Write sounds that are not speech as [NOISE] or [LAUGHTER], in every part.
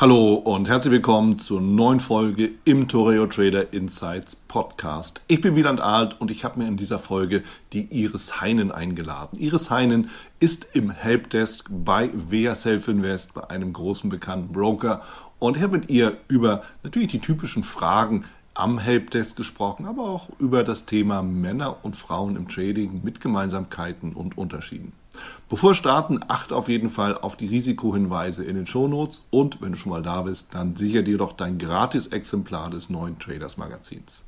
Hallo und herzlich willkommen zur neuen Folge im Toreo Trader Insights Podcast. Ich bin Wieland Alt und ich habe mir in dieser Folge die Iris Heinen eingeladen. Iris Heinen ist im Helpdesk bei Vea Self Invest, bei einem großen bekannten Broker und ich habe mit ihr über natürlich die typischen Fragen am Helpdesk gesprochen, aber auch über das Thema Männer und Frauen im Trading mit Gemeinsamkeiten und Unterschieden. Bevor wir starten, achte auf jeden Fall auf die Risikohinweise in den Shownotes und wenn du schon mal da bist, dann sicher dir doch dein gratis Exemplar des neuen Traders Magazins.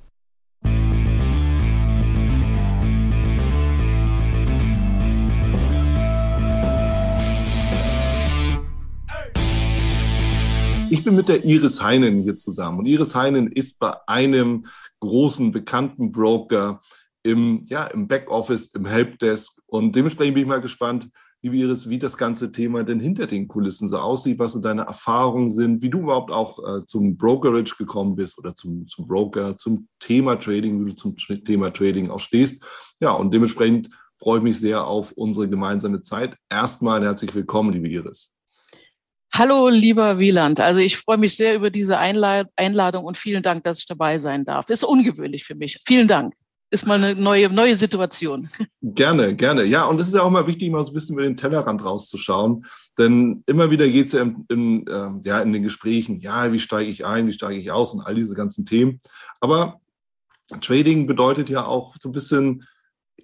Ich bin mit der Iris Heinen hier zusammen und Iris Heinen ist bei einem großen bekannten Broker im, ja, im Backoffice, im Helpdesk. Und dementsprechend bin ich mal gespannt, liebe Iris, wie das ganze Thema denn hinter den Kulissen so aussieht, was so deine Erfahrungen sind, wie du überhaupt auch äh, zum Brokerage gekommen bist oder zum, zum Broker, zum Thema Trading, wie du zum Thema Trading auch stehst. Ja, und dementsprechend freue ich mich sehr auf unsere gemeinsame Zeit. Erstmal herzlich willkommen, liebe Iris. Hallo, lieber Wieland. Also ich freue mich sehr über diese Einladung und vielen Dank, dass ich dabei sein darf. Ist ungewöhnlich für mich. Vielen Dank ist mal eine neue, neue Situation. Gerne, gerne. Ja, und es ist ja auch mal wichtig, mal so ein bisschen über den Tellerrand rauszuschauen. Denn immer wieder geht es ja, in, in, äh, ja in den Gesprächen, ja, wie steige ich ein, wie steige ich aus und all diese ganzen Themen. Aber Trading bedeutet ja auch so ein bisschen,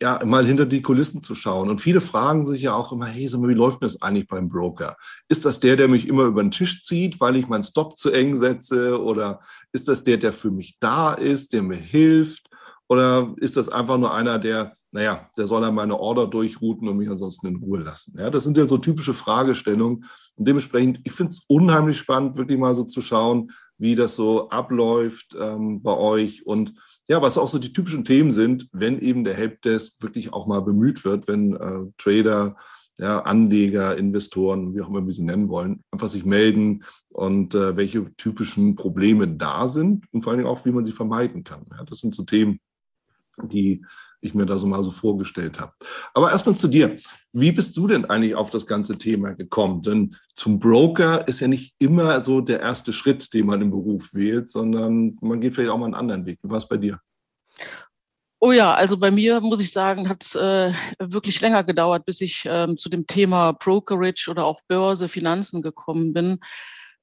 ja, mal hinter die Kulissen zu schauen. Und viele fragen sich ja auch immer, hey, sag mal, wie läuft das eigentlich beim Broker? Ist das der, der mich immer über den Tisch zieht, weil ich meinen Stop zu eng setze? Oder ist das der, der für mich da ist, der mir hilft? Oder ist das einfach nur einer, der, naja, der soll dann meine Order durchrouten und mich ansonsten in Ruhe lassen? Ja, das sind ja so typische Fragestellungen. Und dementsprechend, ich finde es unheimlich spannend, wirklich mal so zu schauen, wie das so abläuft ähm, bei euch und ja, was auch so die typischen Themen sind, wenn eben der Helpdesk wirklich auch mal bemüht wird, wenn äh, Trader, ja, Anleger, Investoren, wie auch immer wir sie nennen wollen, einfach sich melden und äh, welche typischen Probleme da sind und vor allen Dingen auch, wie man sie vermeiden kann. Ja, das sind so Themen, die ich mir da so mal so vorgestellt habe. Aber erstmal zu dir. Wie bist du denn eigentlich auf das ganze Thema gekommen? Denn zum Broker ist ja nicht immer so der erste Schritt, den man im Beruf wählt, sondern man geht vielleicht auch mal einen anderen Weg. Wie war es bei dir? Oh ja, also bei mir muss ich sagen, hat es äh, wirklich länger gedauert, bis ich ähm, zu dem Thema Brokerage oder auch Börse, Finanzen gekommen bin.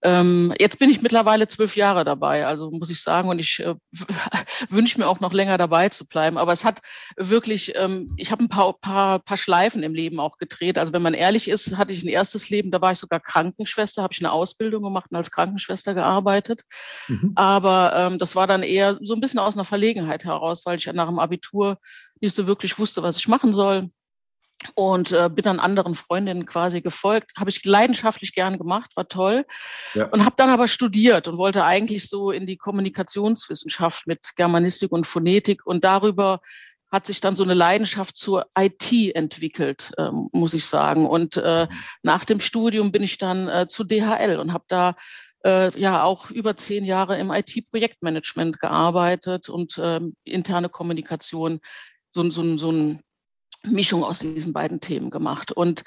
Ähm, jetzt bin ich mittlerweile zwölf Jahre dabei, also muss ich sagen, und ich äh, [LAUGHS] wünsche mir auch noch länger dabei zu bleiben. Aber es hat wirklich, ähm, ich habe ein paar, paar, paar Schleifen im Leben auch gedreht. Also wenn man ehrlich ist, hatte ich ein erstes Leben, da war ich sogar Krankenschwester, habe ich eine Ausbildung gemacht und als Krankenschwester gearbeitet. Mhm. Aber ähm, das war dann eher so ein bisschen aus einer Verlegenheit heraus, weil ich nach dem Abitur nicht so wirklich wusste, was ich machen soll und äh, bin dann anderen Freundinnen quasi gefolgt. Habe ich leidenschaftlich gern gemacht, war toll. Ja. Und habe dann aber studiert und wollte eigentlich so in die Kommunikationswissenschaft mit Germanistik und Phonetik. Und darüber hat sich dann so eine Leidenschaft zur IT entwickelt, äh, muss ich sagen. Und äh, mhm. nach dem Studium bin ich dann äh, zu DHL und habe da äh, ja auch über zehn Jahre im IT-Projektmanagement gearbeitet und äh, interne Kommunikation so, so, so ein Mischung aus diesen beiden Themen gemacht. Und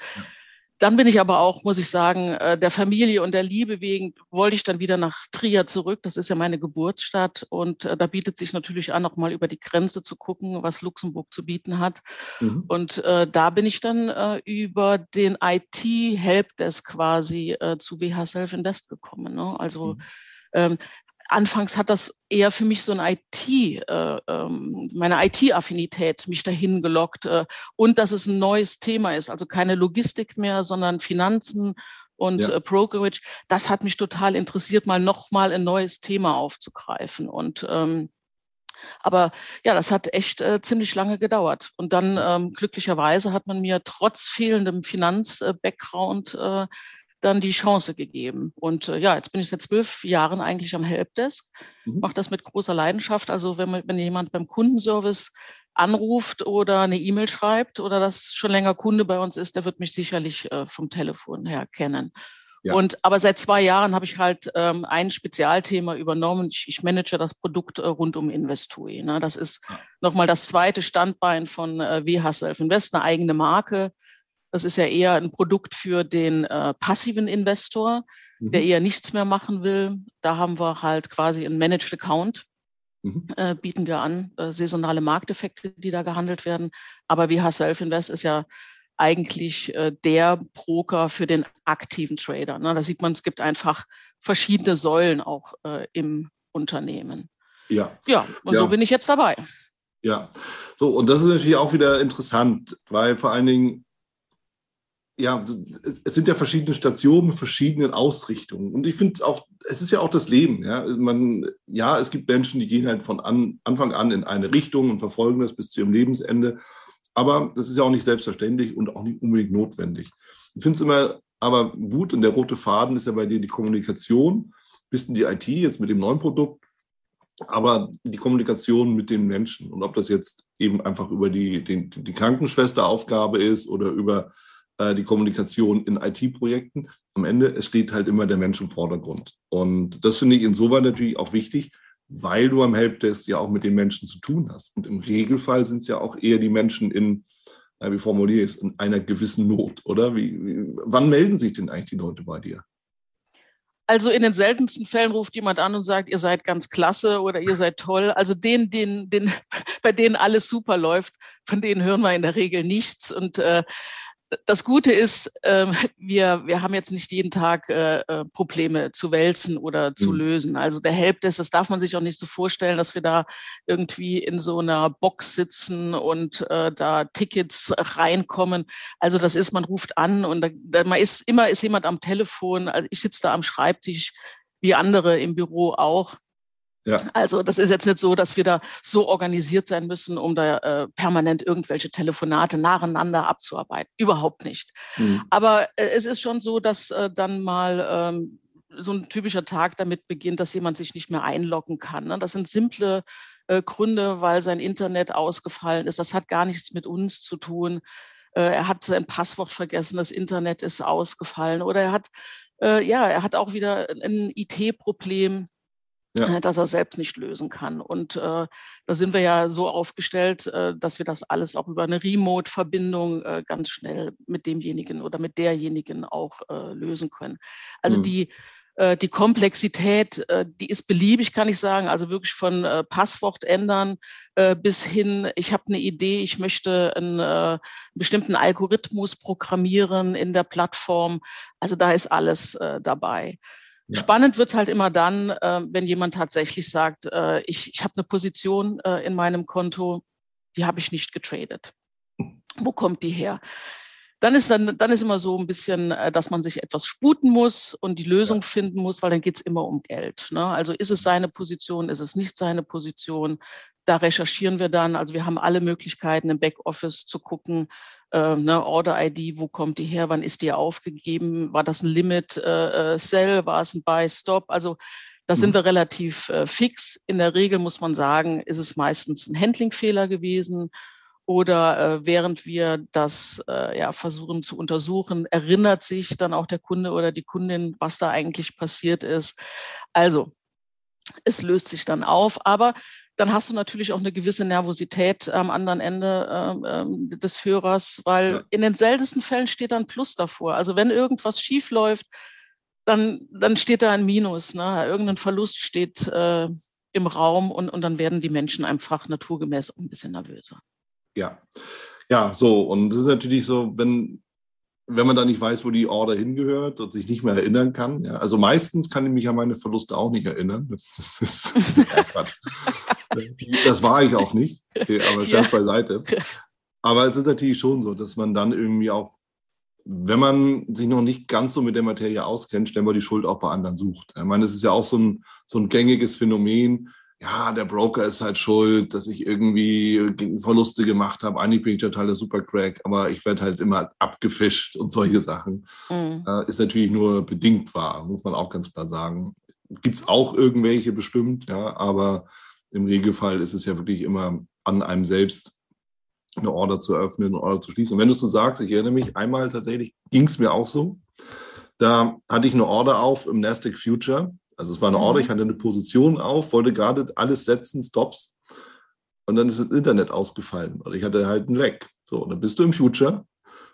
dann bin ich aber auch, muss ich sagen, äh, der Familie und der Liebe wegen wollte ich dann wieder nach Trier zurück. Das ist ja meine Geburtsstadt. Und äh, da bietet sich natürlich an, noch mal über die Grenze zu gucken, was Luxemburg zu bieten hat. Mhm. Und äh, da bin ich dann äh, über den IT-Helpdesk quasi äh, zu WH Self Invest gekommen. Ne? Also mhm. ähm, anfangs hat das eher für mich so ein IT, äh, ähm, meine IT-Affinität mich dahin gelockt äh, und dass es ein neues Thema ist, also keine Logistik mehr, sondern Finanzen und ja. äh, Brokerage. Das hat mich total interessiert, mal nochmal ein neues Thema aufzugreifen und ähm, aber ja, das hat echt äh, ziemlich lange gedauert. Und dann ähm, glücklicherweise hat man mir trotz fehlendem Finanz-Background äh, dann die Chance gegeben. Und äh, ja, jetzt bin ich seit zwölf Jahren eigentlich am Helpdesk, mhm. mache das mit großer Leidenschaft. Also wenn, man, wenn jemand beim Kundenservice anruft oder eine E-Mail schreibt oder das schon länger Kunde bei uns ist, der wird mich sicherlich äh, vom Telefon her kennen. Ja. Und aber seit zwei Jahren habe ich halt ähm, ein Spezialthema übernommen. Ich, ich manage das Produkt äh, rund um Investui. Ne? Das ist ja. nochmal das zweite Standbein von äh, WH Self Invest, eine eigene Marke. Das ist ja eher ein Produkt für den äh, passiven Investor, mhm. der eher nichts mehr machen will. Da haben wir halt quasi einen Managed Account, mhm. äh, bieten wir an, äh, saisonale Markteffekte, die da gehandelt werden. Aber WH Self Invest ist ja eigentlich äh, der Broker für den aktiven Trader. Ne? Da sieht man, es gibt einfach verschiedene Säulen auch äh, im Unternehmen. Ja. Ja, und ja. so bin ich jetzt dabei. Ja, so, und das ist natürlich auch wieder interessant, weil vor allen Dingen, ja, es sind ja verschiedene Stationen mit verschiedenen Ausrichtungen. Und ich finde auch, es ist ja auch das Leben. Ja? Man, ja, es gibt Menschen, die gehen halt von an, Anfang an in eine Richtung und verfolgen das bis zu ihrem Lebensende. Aber das ist ja auch nicht selbstverständlich und auch nicht unbedingt notwendig. Ich finde es immer aber gut und der rote Faden ist ja bei dir die Kommunikation, bisschen die IT jetzt mit dem neuen Produkt, aber die Kommunikation mit den Menschen und ob das jetzt eben einfach über die, die, die Krankenschwesteraufgabe ist oder über äh, die Kommunikation in IT-Projekten. Am Ende, es steht halt immer der Mensch im Vordergrund. Und das finde ich insoweit natürlich auch wichtig, weil du am Helpdesk ja auch mit den Menschen zu tun hast. Und im Regelfall sind es ja auch eher die Menschen in, äh, wie formuliere ich es, in einer gewissen Not, oder? Wie, wie, wann melden sich denn eigentlich die Leute bei dir? Also in den seltensten Fällen ruft jemand an und sagt, ihr seid ganz klasse oder ihr seid toll. Also den, den, den, [LAUGHS] bei denen alles super läuft, von denen hören wir in der Regel nichts. Und äh, das Gute ist, äh, wir, wir haben jetzt nicht jeden Tag äh, äh, Probleme zu wälzen oder zu mhm. lösen. Also der Helpdesk, das darf man sich auch nicht so vorstellen, dass wir da irgendwie in so einer Box sitzen und äh, da Tickets reinkommen. Also das ist, man ruft an und da, da, man ist immer ist jemand am Telefon. Also ich sitze da am Schreibtisch, wie andere im Büro auch. Ja. Also das ist jetzt nicht so, dass wir da so organisiert sein müssen, um da äh, permanent irgendwelche Telefonate nacheinander abzuarbeiten. Überhaupt nicht. Mhm. Aber äh, es ist schon so, dass äh, dann mal ähm, so ein typischer Tag damit beginnt, dass jemand sich nicht mehr einloggen kann. Ne? Das sind simple äh, Gründe, weil sein Internet ausgefallen ist. Das hat gar nichts mit uns zu tun. Äh, er hat sein Passwort vergessen, das Internet ist ausgefallen oder er hat äh, ja, er hat auch wieder ein IT-Problem ja. Äh, dass er selbst nicht lösen kann. Und äh, da sind wir ja so aufgestellt, äh, dass wir das alles auch über eine Remote-Verbindung äh, ganz schnell mit demjenigen oder mit derjenigen auch äh, lösen können. Also mhm. die äh, die Komplexität, die ist beliebig, kann ich sagen. Also wirklich von Passwort ändern bis hin, ich habe eine Idee, ich möchte einen bestimmten Algorithmus programmieren in der Plattform. Also da ist alles dabei. Ja. Spannend wird es halt immer dann, äh, wenn jemand tatsächlich sagt, äh, ich, ich habe eine Position äh, in meinem Konto, die habe ich nicht getradet. Wo kommt die her? Dann ist, dann, dann ist immer so ein bisschen, äh, dass man sich etwas sputen muss und die Lösung ja. finden muss, weil dann geht es immer um Geld. Ne? Also ist es seine Position, ist es nicht seine Position? Da recherchieren wir dann. Also wir haben alle Möglichkeiten im Backoffice zu gucken, äh, ne, Order-ID, wo kommt die her, wann ist die aufgegeben, war das ein Limit-Sell, äh, war es ein Buy-Stop, also da sind mhm. wir relativ äh, fix. In der Regel muss man sagen, ist es meistens ein Handling-Fehler gewesen oder äh, während wir das äh, ja, versuchen zu untersuchen, erinnert sich dann auch der Kunde oder die Kundin, was da eigentlich passiert ist. Also es löst sich dann auf, aber dann hast du natürlich auch eine gewisse Nervosität am anderen Ende ähm, ähm, des Hörers, weil ja. in den seltensten Fällen steht da ein Plus davor. Also wenn irgendwas schief läuft, dann, dann steht da ein Minus. Ne? Irgendein Verlust steht äh, im Raum und, und dann werden die Menschen einfach naturgemäß auch ein bisschen nervöser. Ja, ja, so. Und das ist natürlich so, wenn wenn man da nicht weiß, wo die Order hingehört und sich nicht mehr erinnern kann. Ja, also meistens kann ich mich an meine Verluste auch nicht erinnern. Das, das ist [LAUGHS] Quatsch. Das war ich auch nicht, aber [LAUGHS] ja. beiseite. Aber es ist natürlich schon so, dass man dann irgendwie auch, wenn man sich noch nicht ganz so mit der Materie auskennt, schnell mal die Schuld auch bei anderen sucht. Ich meine, es ist ja auch so ein, so ein gängiges Phänomen. ja, der Broker ist halt schuld, dass ich irgendwie Verluste gemacht habe. Eigentlich bin ich total der Supercrack, aber ich werde halt immer abgefischt und solche Sachen. Mhm. Äh, ist natürlich nur bedingt wahr, muss man auch ganz klar sagen. Gibt es auch irgendwelche bestimmt, ja, aber im Regelfall ist es ja wirklich immer an einem selbst, eine Order zu öffnen, eine Order zu schließen. Und wenn du es so sagst, ich erinnere mich, einmal tatsächlich ging es mir auch so. Da hatte ich eine Order auf im Nasdaq Future also es war eine Order, mhm. ich hatte eine Position auf, wollte gerade alles setzen, Stops. Und dann ist das Internet ausgefallen. Und ich hatte halt einen Leck. So, und dann bist du im Future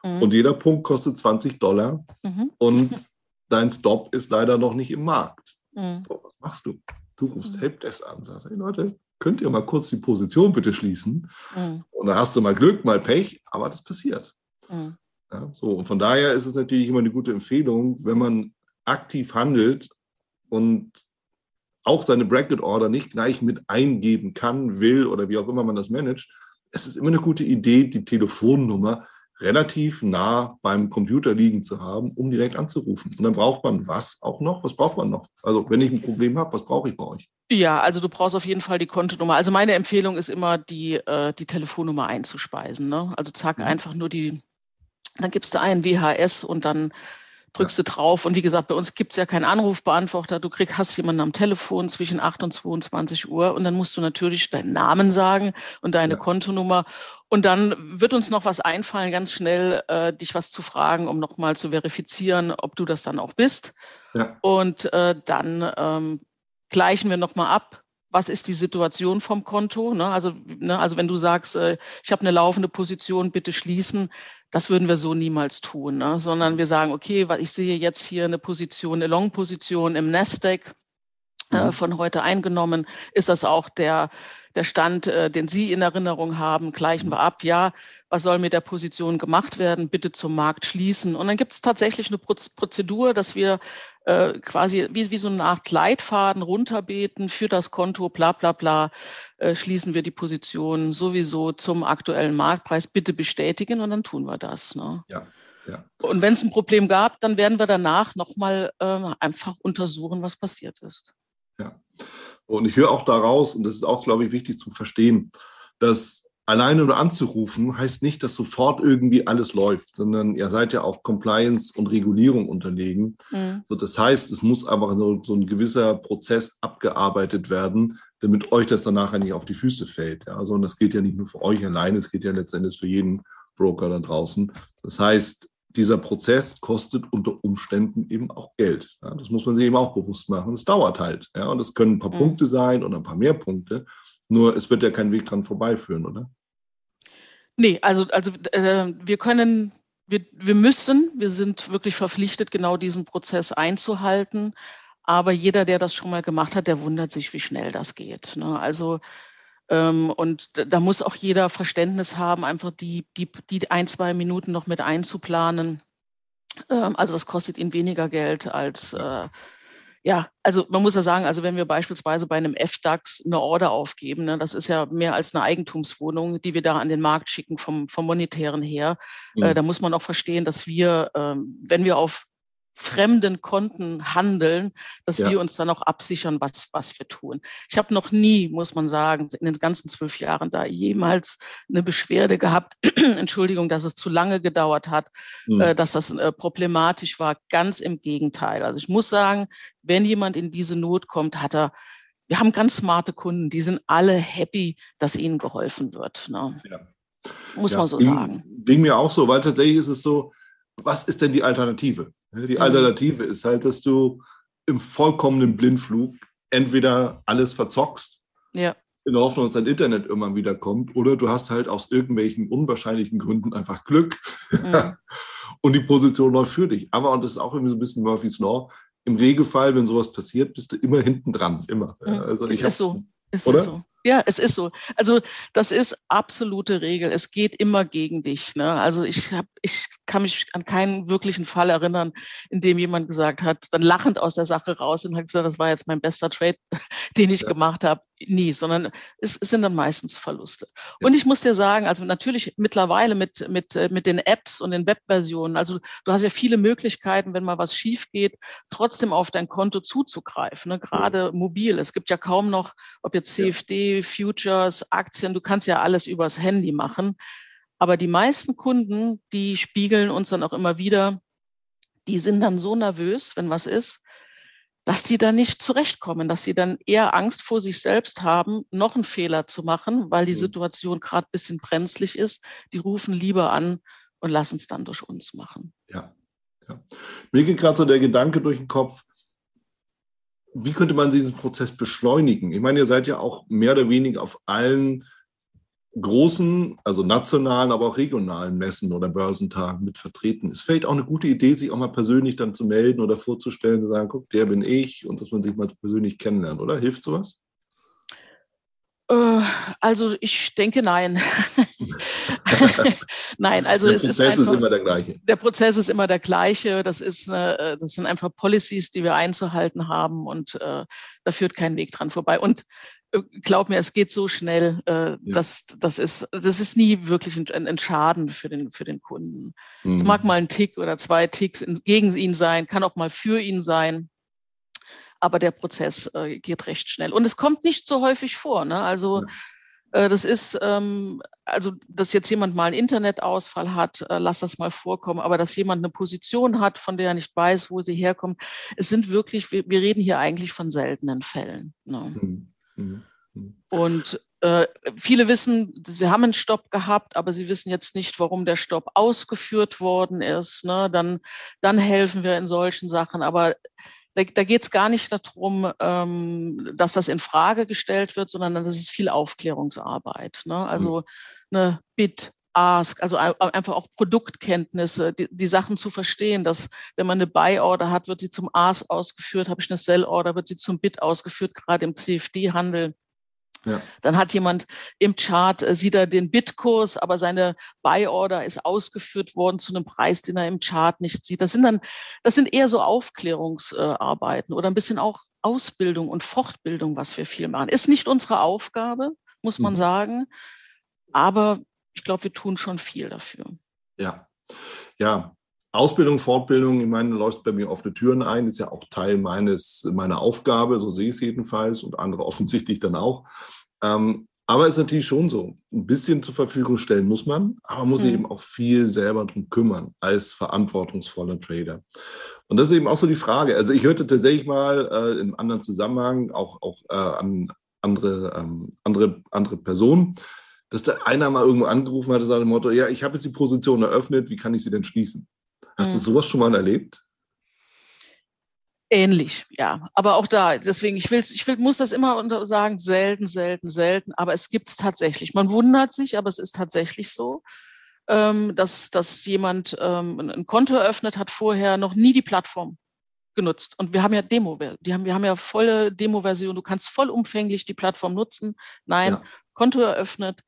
mhm. und jeder Punkt kostet 20 Dollar mhm. und dein Stop ist leider noch nicht im Markt. Mhm. So, was machst du? Du rufst mhm. Helpdesk an, sagst, hey Leute, könnt ihr mal kurz die Position bitte schließen? Mhm. Und dann hast du mal Glück, mal Pech, aber das passiert. Mhm. Ja, so, und von daher ist es natürlich immer eine gute Empfehlung, wenn man aktiv handelt, und auch seine Bracket Order nicht gleich mit eingeben kann, will oder wie auch immer man das managt, es ist immer eine gute Idee, die Telefonnummer relativ nah beim Computer liegen zu haben, um direkt anzurufen. Und dann braucht man was auch noch? Was braucht man noch? Also wenn ich ein Problem habe, was brauche ich bei euch? Ja, also du brauchst auf jeden Fall die Kontonummer. Also meine Empfehlung ist immer, die, äh, die Telefonnummer einzuspeisen. Ne? Also zack, mhm. einfach nur die, dann gibst du einen WHS und dann drückst ja. du drauf. Und wie gesagt, bei uns gibt es ja keinen Anrufbeantworter. Du kriegst, hast jemanden am Telefon zwischen 8 und 22 Uhr und dann musst du natürlich deinen Namen sagen und deine ja. Kontonummer. Und dann wird uns noch was einfallen, ganz schnell äh, dich was zu fragen, um nochmal zu verifizieren, ob du das dann auch bist. Ja. Und äh, dann ähm, gleichen wir nochmal ab, was ist die Situation vom Konto? Ne? Also, ne, also wenn du sagst, äh, ich habe eine laufende Position, bitte schließen, das würden wir so niemals tun, ne? sondern wir sagen, okay, ich sehe jetzt hier eine Position, eine Long-Position im Nasdaq äh, mhm. von heute eingenommen. Ist das auch der, der Stand, äh, den Sie in Erinnerung haben? Gleichen wir ab, ja. Was soll mit der Position gemacht werden? Bitte zum Markt schließen. Und dann gibt es tatsächlich eine Prozedur, dass wir äh, quasi wie, wie so eine Art Leitfaden runterbeten für das Konto, bla bla bla, äh, schließen wir die Position sowieso zum aktuellen Marktpreis, bitte bestätigen und dann tun wir das. Ne? Ja. Ja. Und wenn es ein Problem gab, dann werden wir danach nochmal äh, einfach untersuchen, was passiert ist. Ja. Und ich höre auch daraus, und das ist auch, glaube ich, wichtig zu verstehen, dass alleine nur anzurufen heißt nicht, dass sofort irgendwie alles läuft, sondern ihr seid ja auch Compliance und Regulierung unterlegen. Mhm. So, das heißt, es muss aber so, so, ein gewisser Prozess abgearbeitet werden, damit euch das dann nachher nicht auf die Füße fällt. Ja? Also, und das gilt ja nicht nur für euch alleine, es geht ja letztendlich für jeden Broker da draußen. Das heißt, dieser Prozess kostet unter Umständen eben auch Geld. Ja? Das muss man sich eben auch bewusst machen. Es dauert halt. Ja? Und das können ein paar mhm. Punkte sein oder ein paar mehr Punkte. Nur es wird ja kein Weg dran vorbeiführen, oder? Nee, also, also äh, wir können, wir, wir müssen, wir sind wirklich verpflichtet, genau diesen Prozess einzuhalten. Aber jeder, der das schon mal gemacht hat, der wundert sich, wie schnell das geht. Ne? Also und da muss auch jeder Verständnis haben, einfach die, die, die ein, zwei Minuten noch mit einzuplanen. Ähm, also das kostet ihn weniger Geld als äh, ja, also man muss ja sagen, also wenn wir beispielsweise bei einem FDAX eine Order aufgeben, ne, das ist ja mehr als eine Eigentumswohnung, die wir da an den Markt schicken vom, vom monetären her, äh, mhm. äh, da muss man auch verstehen, dass wir, äh, wenn wir auf fremden Konten handeln, dass ja. wir uns dann auch absichern, was, was wir tun. Ich habe noch nie, muss man sagen, in den ganzen zwölf Jahren da jemals eine Beschwerde gehabt, [CLEARS THROAT] Entschuldigung, dass es zu lange gedauert hat, mhm. äh, dass das äh, problematisch war. Ganz im Gegenteil. Also ich muss sagen, wenn jemand in diese Not kommt, hat er wir haben ganz smarte Kunden, die sind alle happy, dass ihnen geholfen wird. Ne? Ja. Muss ja, man so sagen. Ging mir auch so, weil tatsächlich ist es so, was ist denn die Alternative? Die mhm. Alternative ist halt, dass du im vollkommenen Blindflug entweder alles verzockst, ja. in der Hoffnung, dass dein Internet irgendwann wieder kommt, oder du hast halt aus irgendwelchen unwahrscheinlichen Gründen einfach Glück mhm. [LAUGHS] und die Position läuft für dich. Aber, und das ist auch irgendwie so ein bisschen Murphy's Law, im Regelfall, wenn sowas passiert, bist du immer hinten dran, immer. Mhm. Also ich ist hab, so. Ist oder? so. Ja, es ist so. Also das ist absolute Regel. Es geht immer gegen dich. Ne? Also ich hab, ich kann mich an keinen wirklichen Fall erinnern, in dem jemand gesagt hat, dann lachend aus der Sache raus und hat gesagt, das war jetzt mein bester Trade, [LAUGHS] den ich ja. gemacht habe. Nie, sondern es, es, sind dann meistens Verluste. Ja. Und ich muss dir sagen, also natürlich mittlerweile mit, mit, äh, mit den Apps und den Webversionen, also du hast ja viele Möglichkeiten, wenn mal was schief geht, trotzdem auf dein Konto zuzugreifen, ne? gerade ja. mobil. Es gibt ja kaum noch, ob jetzt CFD, ja. Futures, Aktien, du kannst ja alles übers Handy machen. Aber die meisten Kunden, die spiegeln uns dann auch immer wieder, die sind dann so nervös, wenn was ist, dass die dann nicht zurechtkommen, dass sie dann eher Angst vor sich selbst haben, noch einen Fehler zu machen, weil die mhm. Situation gerade ein bisschen brenzlig ist. Die rufen lieber an und lassen es dann durch uns machen. Ja, ja. Mir geht gerade so der Gedanke durch den Kopf, wie könnte man diesen Prozess beschleunigen? Ich meine, ihr seid ja auch mehr oder weniger auf allen großen, also nationalen, aber auch regionalen Messen oder Börsentagen mit vertreten. Ist vielleicht auch eine gute Idee, sich auch mal persönlich dann zu melden oder vorzustellen, zu sagen, guck, der bin ich und dass man sich mal persönlich kennenlernt, oder? Hilft sowas? Äh, also ich denke nein. [LAUGHS] [LAUGHS] nein, also der es Prozess ist, einfach, ist immer der gleiche. Der Prozess ist immer der gleiche. Das ist eine, das sind einfach Policies, die wir einzuhalten haben und äh, da führt kein Weg dran vorbei. Und äh, glaub mir, es geht so schnell, äh, ja. dass das ist, das ist nie wirklich ein, ein Schaden für den, für den Kunden. Mhm. Es mag mal ein Tick oder zwei Ticks in, gegen ihn sein, kann auch mal für ihn sein. Aber der Prozess äh, geht recht schnell. Und es kommt nicht so häufig vor. Ne? Also ja. äh, das ist, ähm, also dass jetzt jemand mal einen Internetausfall hat, äh, lass das mal vorkommen, aber dass jemand eine Position hat, von der er nicht weiß, wo sie herkommt, es sind wirklich, wir, wir reden hier eigentlich von seltenen Fällen. Ne? Mhm. Mhm. Und äh, viele wissen, sie haben einen Stopp gehabt, aber sie wissen jetzt nicht, warum der Stopp ausgeführt worden ist. Ne? Dann, dann helfen wir in solchen Sachen. Aber da, da geht es gar nicht darum, ähm, dass das in Frage gestellt wird, sondern das ist viel Aufklärungsarbeit. Ne? Also mhm. eine Bit, Ask, also einfach auch Produktkenntnisse, die, die, Sachen zu verstehen, dass wenn man eine Buy-Order hat, wird sie zum Ask ausgeführt, habe ich eine Sell-Order, wird sie zum Bit ausgeführt, gerade im CFD-Handel. Ja. Dann hat jemand im Chart, äh, sieht er den Bitkurs, aber seine Buy-Order ist ausgeführt worden zu einem Preis, den er im Chart nicht sieht. Das sind dann, das sind eher so Aufklärungsarbeiten oder ein bisschen auch Ausbildung und Fortbildung, was wir viel machen. Ist nicht unsere Aufgabe, muss man mhm. sagen. Aber ich glaube, wir tun schon viel dafür. Ja, ja. Ausbildung, Fortbildung, ich meine, läuft bei mir offene Türen ein, ist ja auch Teil meines, meiner Aufgabe, so sehe ich es jedenfalls und andere [LAUGHS] offensichtlich dann auch. Ähm, aber es ist natürlich schon so, ein bisschen zur Verfügung stellen muss man, aber man muss sich mhm. eben auch viel selber drum kümmern als verantwortungsvoller Trader. Und das ist eben auch so die Frage. Also ich hörte tatsächlich mal äh, im anderen Zusammenhang auch, auch äh, an andere, ähm, andere, andere Personen, dass da einer mal irgendwo angerufen hat und sagt dem Motto, ja, ich habe jetzt die Position eröffnet, wie kann ich sie denn schließen? Hast mhm. du sowas schon mal erlebt? Ähnlich, ja. Aber auch da, deswegen, ich will, ich will, muss das immer sagen, selten, selten, selten. Aber es gibt es tatsächlich. Man wundert sich, aber es ist tatsächlich so, ähm, dass, dass jemand ähm, ein Konto eröffnet hat, vorher noch nie die Plattform genutzt. Und wir haben ja Demo, die haben, wir haben ja volle Demo-Version. Du kannst vollumfänglich die Plattform nutzen. Nein, ja. Konto eröffnet,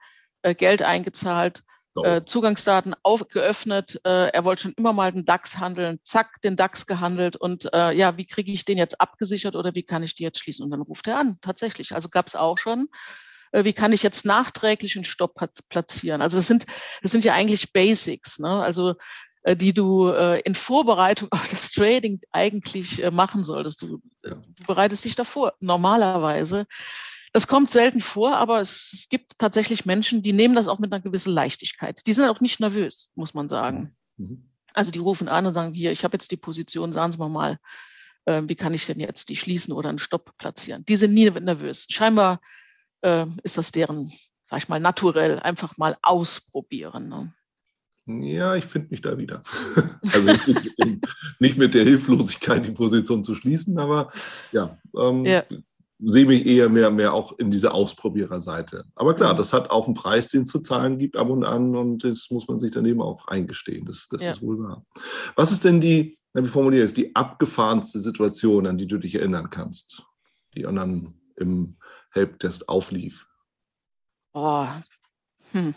Geld eingezahlt, so. äh, Zugangsdaten aufgeöffnet. Äh, er wollte schon immer mal den DAX handeln, zack, den DAX gehandelt und äh, ja, wie kriege ich den jetzt abgesichert oder wie kann ich die jetzt schließen? Und dann ruft er an, tatsächlich. Also gab es auch schon. Äh, wie kann ich jetzt nachträglich einen Stopp platzieren? Also das sind, das sind ja eigentlich Basics. Ne? Also äh, die du äh, in Vorbereitung auf das Trading eigentlich machen solltest. Du, ja. du bereitest dich davor. Normalerweise das kommt selten vor, aber es, gibt tatsächlich Menschen, die nehmen das auch mit einer gewissen Leichtigkeit. Die sind auch nicht nervös, muss man sagen. Mhm. Also die rufen an und sagen, hier, ich habe jetzt die Position, sagen Sie mal mal, äh, wie kann ich denn jetzt die schließen oder einen Stopp platzieren? Die sind nie nervös. Scheinbar äh, ist das deren, sag ich mal, naturell, einfach mal ausprobieren. Ne? Ja, ich finde mich da wieder. [LAUGHS] also nicht, nicht, mit der Hilflosigkeit die Position zu schließen, aber ja, ähm, ja sehe mich eher mehr, mehr auch in dieser Ausprobiererseite. Aber klar, das hat auch einen Preis, den es zu zahlen gibt ab und an und das muss man sich daneben auch eingestehen. Das, das ja. ist wohl wahr. Was ist denn die, wie formuliere ich es, die abgefahrenste Situation, an die du dich erinnern kannst, die dann im Helptest auflief? Oh. Hm.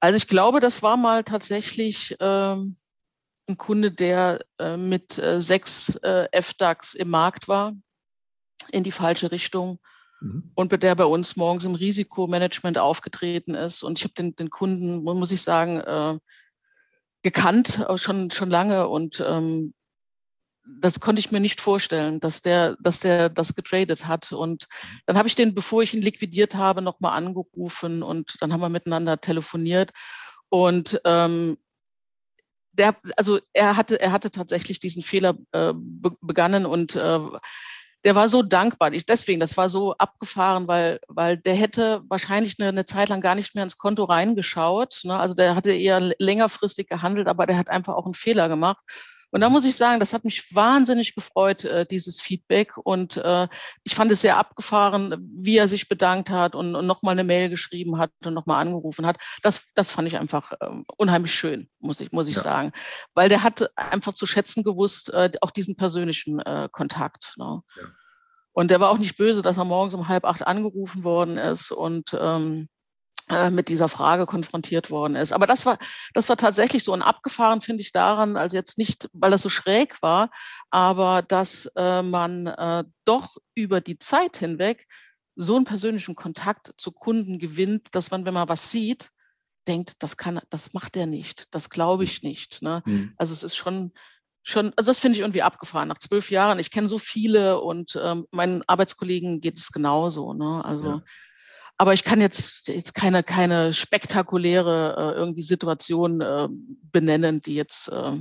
Also ich glaube, das war mal tatsächlich ähm, ein Kunde, der äh, mit äh, sechs äh, FDAX im Markt war in die falsche Richtung mhm. und der bei uns morgens im Risikomanagement aufgetreten ist. Und ich habe den, den Kunden, muss ich sagen, äh, gekannt, schon, schon lange und ähm, das konnte ich mir nicht vorstellen, dass der, dass der das getradet hat. Und dann habe ich den, bevor ich ihn liquidiert habe, nochmal angerufen und dann haben wir miteinander telefoniert. Und ähm, der, also er hatte, er hatte tatsächlich diesen Fehler äh, begangen und äh, der war so dankbar. Ich, deswegen, das war so abgefahren, weil, weil der hätte wahrscheinlich eine, eine Zeit lang gar nicht mehr ins Konto reingeschaut. Ne? Also der hatte eher längerfristig gehandelt, aber der hat einfach auch einen Fehler gemacht. Und da muss ich sagen, das hat mich wahnsinnig gefreut, äh, dieses Feedback. Und äh, ich fand es sehr abgefahren, wie er sich bedankt hat und, und nochmal eine Mail geschrieben hat und nochmal angerufen hat. Das, das fand ich einfach äh, unheimlich schön, muss ich, muss ich ja. sagen. Weil der hat einfach zu schätzen gewusst, äh, auch diesen persönlichen äh, Kontakt. Ne? Ja. Und der war auch nicht böse, dass er morgens um halb acht angerufen worden ist und ähm, äh, mit dieser Frage konfrontiert worden ist. Aber das war, das war tatsächlich so. Und abgefahren finde ich daran, also jetzt nicht, weil das so schräg war, aber dass äh, man äh, doch über die Zeit hinweg so einen persönlichen Kontakt zu Kunden gewinnt, dass man, wenn man was sieht, denkt, das kann, das macht er nicht, das glaube ich nicht. Ne? Mhm. Also es ist schon, schon, also das finde ich irgendwie abgefahren. Nach zwölf Jahren, ich kenne so viele und ähm, meinen Arbeitskollegen geht es genauso. Ne? Also ja. Aber ich kann jetzt, jetzt keine, keine spektakuläre äh, irgendwie Situation äh, benennen, die jetzt, äh,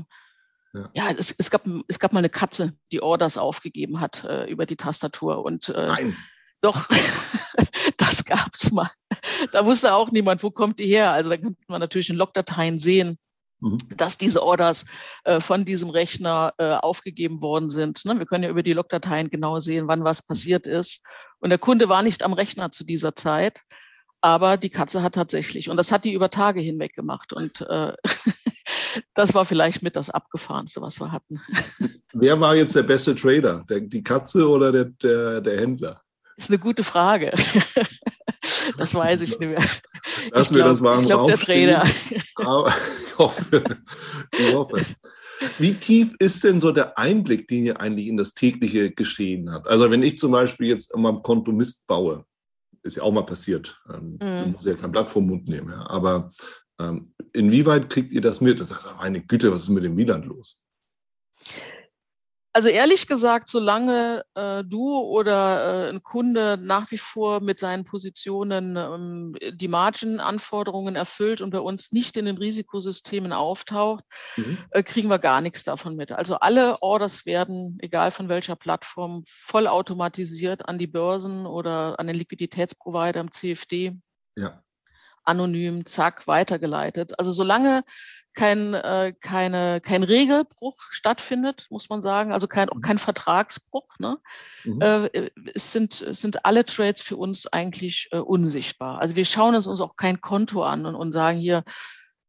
ja, ja es, es, gab, es gab mal eine Katze, die Orders aufgegeben hat äh, über die Tastatur und äh, Nein. doch, [LAUGHS] das gab's mal. Da wusste auch niemand, wo kommt die her. Also da könnte man natürlich in Logdateien sehen. Dass diese Orders äh, von diesem Rechner äh, aufgegeben worden sind. Ne? Wir können ja über die Logdateien genau sehen, wann was passiert ist. Und der Kunde war nicht am Rechner zu dieser Zeit, aber die Katze hat tatsächlich, und das hat die über Tage hinweg gemacht. Und äh, [LAUGHS] das war vielleicht mit das Abgefahrenste, was wir hatten. [LAUGHS] Wer war jetzt der beste Trader? Der, die Katze oder der, der, der Händler? Das ist eine gute Frage. [LAUGHS] Das weiß ich nicht mehr. Lass ich glaube, glaub, der Trainer. Aber ich hoffe, ich hoffe. Wie tief ist denn so der Einblick, den ihr eigentlich in das tägliche Geschehen habt? Also wenn ich zum Beispiel jetzt an meinem Konto Mist baue, ist ja auch mal passiert, ähm, mhm. muss ja kein Blatt vom Mund nehmen, ja. aber ähm, inwieweit kriegt ihr das mit? Das sagt, meine Güte, was ist mit dem Wieland los? Also ehrlich gesagt, solange äh, du oder äh, ein Kunde nach wie vor mit seinen Positionen ähm, die Margin-Anforderungen erfüllt und bei uns nicht in den Risikosystemen auftaucht, mhm. äh, kriegen wir gar nichts davon mit. Also alle Orders werden, egal von welcher Plattform, vollautomatisiert an die Börsen oder an den Liquiditätsprovider im CFD ja. anonym, zack, weitergeleitet. Also solange kein, äh, keine, kein Regelbruch stattfindet, muss man sagen, also kein, auch mhm. kein Vertragsbruch. Ne? Mhm. Äh, es, sind, es sind alle Trades für uns eigentlich äh, unsichtbar. Also wir schauen uns, uns auch kein Konto an und, und sagen hier,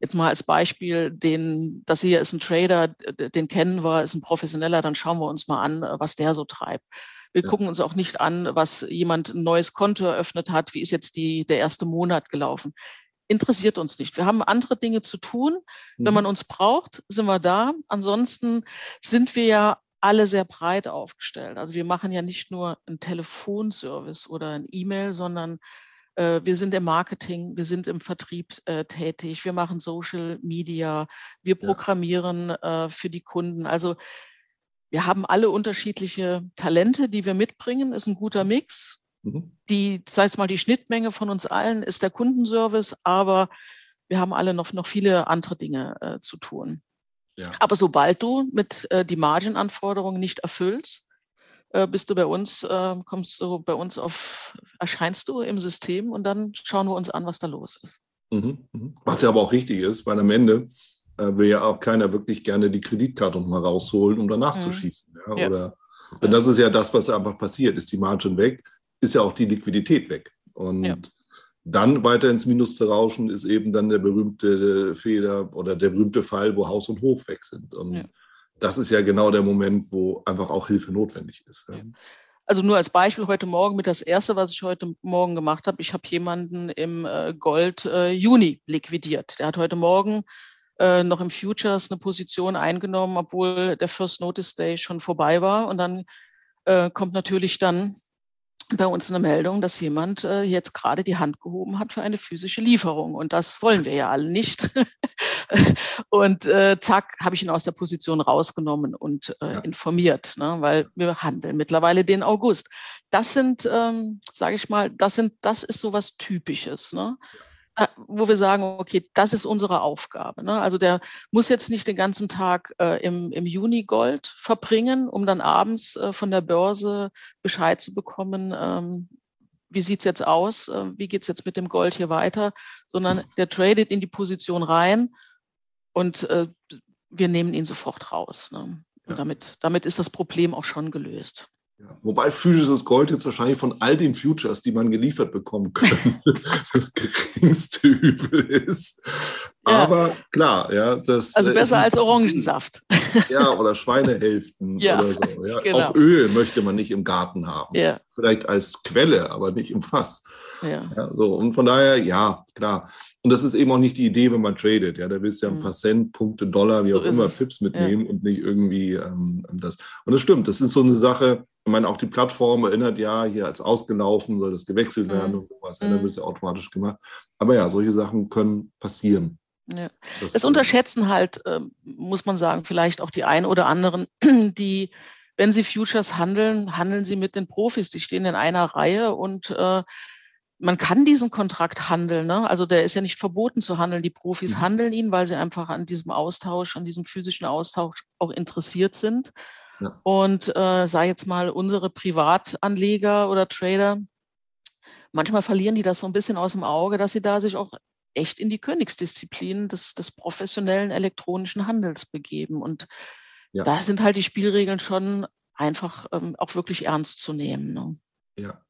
jetzt mal als Beispiel, den, das hier ist ein Trader, den kennen wir, ist ein Professioneller, dann schauen wir uns mal an, was der so treibt. Wir ja. gucken uns auch nicht an, was jemand ein neues Konto eröffnet hat, wie ist jetzt die, der erste Monat gelaufen interessiert uns nicht. Wir haben andere Dinge zu tun. Wenn mhm. man uns braucht, sind wir da. Ansonsten sind wir ja alle sehr breit aufgestellt. Also wir machen ja nicht nur einen Telefonservice oder ein E-Mail, sondern äh, wir sind im Marketing, wir sind im Vertrieb äh, tätig, wir machen Social Media, wir programmieren äh, für die Kunden. Also wir haben alle unterschiedliche Talente, die wir mitbringen, ist ein guter Mix. Mhm. Die, das heißt mal, die Schnittmenge von uns allen ist der Kundenservice, aber wir haben alle noch, noch viele andere Dinge äh, zu tun. Ja. Aber sobald du mit äh, die Margin-Anforderungen nicht erfüllst, äh, bist du bei uns, äh, kommst du bei uns auf, erscheinst du im System und dann schauen wir uns an, was da los ist. Mhm, mhm. Was ja aber auch richtig ist, weil am Ende äh, will ja auch keiner wirklich gerne die Kreditkarte mal rausholen, um danach mhm. zu schießen. Ja? Ja. Oder, denn das ist ja das, was einfach passiert. Ist die Margin weg, ist ja auch die Liquidität weg. Und ja. dann weiter ins Minus zu rauschen, ist eben dann der berühmte Fehler oder der berühmte Fall, wo Haus und Hof weg sind. Und ja. das ist ja genau der Moment, wo einfach auch Hilfe notwendig ist. Ja. Also nur als Beispiel heute Morgen mit das erste, was ich heute Morgen gemacht habe. Ich habe jemanden im äh, Gold äh, Juni liquidiert. Der hat heute Morgen äh, noch im Futures eine Position eingenommen, obwohl der First Notice Day schon vorbei war. Und dann kommt natürlich dann bei uns eine Meldung, dass jemand äh, jetzt gerade die Hand gehoben hat für eine physische Lieferung. Und das wollen wir ja alle nicht. [LAUGHS] und äh, zack, habe ich ihn aus der Position rausgenommen und äh, ja. informiert, ne? weil wir handeln mittlerweile den August. Das sind, ähm, sage ich mal, das sind, das ist so was Typisches. Ne? Ja wo wir sagen, okay, das ist unsere Aufgabe. Ne? Also der muss jetzt nicht den ganzen Tag äh, im, im Juni Gold verbringen, um dann abends äh, von der Börse Bescheid zu bekommen, ähm, wie sieht's jetzt aus, äh, wie geht's jetzt mit dem Gold hier weiter, sondern der tradet in die Position rein und äh, wir nehmen ihn sofort raus. Ne? Und ja. damit, damit ist das Problem auch schon gelöst. Ja, wobei physisches Gold jetzt wahrscheinlich von all den Futures, die man geliefert bekommen kann, [LAUGHS] das geringste Übel ist. Ja. Aber klar, ja, das. Also äh, besser als Orangensaft. Ja, oder Schweinehälften ja, oder so. Ja. [LAUGHS] Genau. Auch Öl möchte man nicht im Garten haben. Ja. Vielleicht als Quelle, aber nicht im Fass. Ja. ja. so, und von daher, ja, klar. Und das ist eben auch nicht die Idee, wenn man tradet. Ja, da willst du ja ein mhm. paar Cent, Punkte, Dollar, wie auch so immer, Pips mitnehmen ja. und nicht irgendwie ähm, das. Und das stimmt, das ist so eine Sache, ich meine, auch die Plattform erinnert ja, hier als ausgelaufen, soll das gewechselt werden mhm. und sowas. Ja, dann wird es ja automatisch gemacht. Aber ja, solche Sachen können passieren. Ja. Das, das unterschätzen halt, äh, muss man sagen, vielleicht auch die einen oder anderen, [CLEARS THROAT] die, wenn sie Futures handeln, handeln sie mit den Profis. Die stehen in einer Reihe und äh, man kann diesen Kontrakt handeln. Ne? Also der ist ja nicht verboten zu handeln. Die Profis mhm. handeln ihn, weil sie einfach an diesem Austausch, an diesem physischen Austausch auch interessiert sind. Ja. Und äh, sei jetzt mal unsere Privatanleger oder Trader, manchmal verlieren die das so ein bisschen aus dem Auge, dass sie da sich auch echt in die Königsdisziplin des, des professionellen elektronischen Handels begeben. Und ja. da sind halt die Spielregeln schon einfach ähm, auch wirklich ernst zu nehmen. Ne? Ja.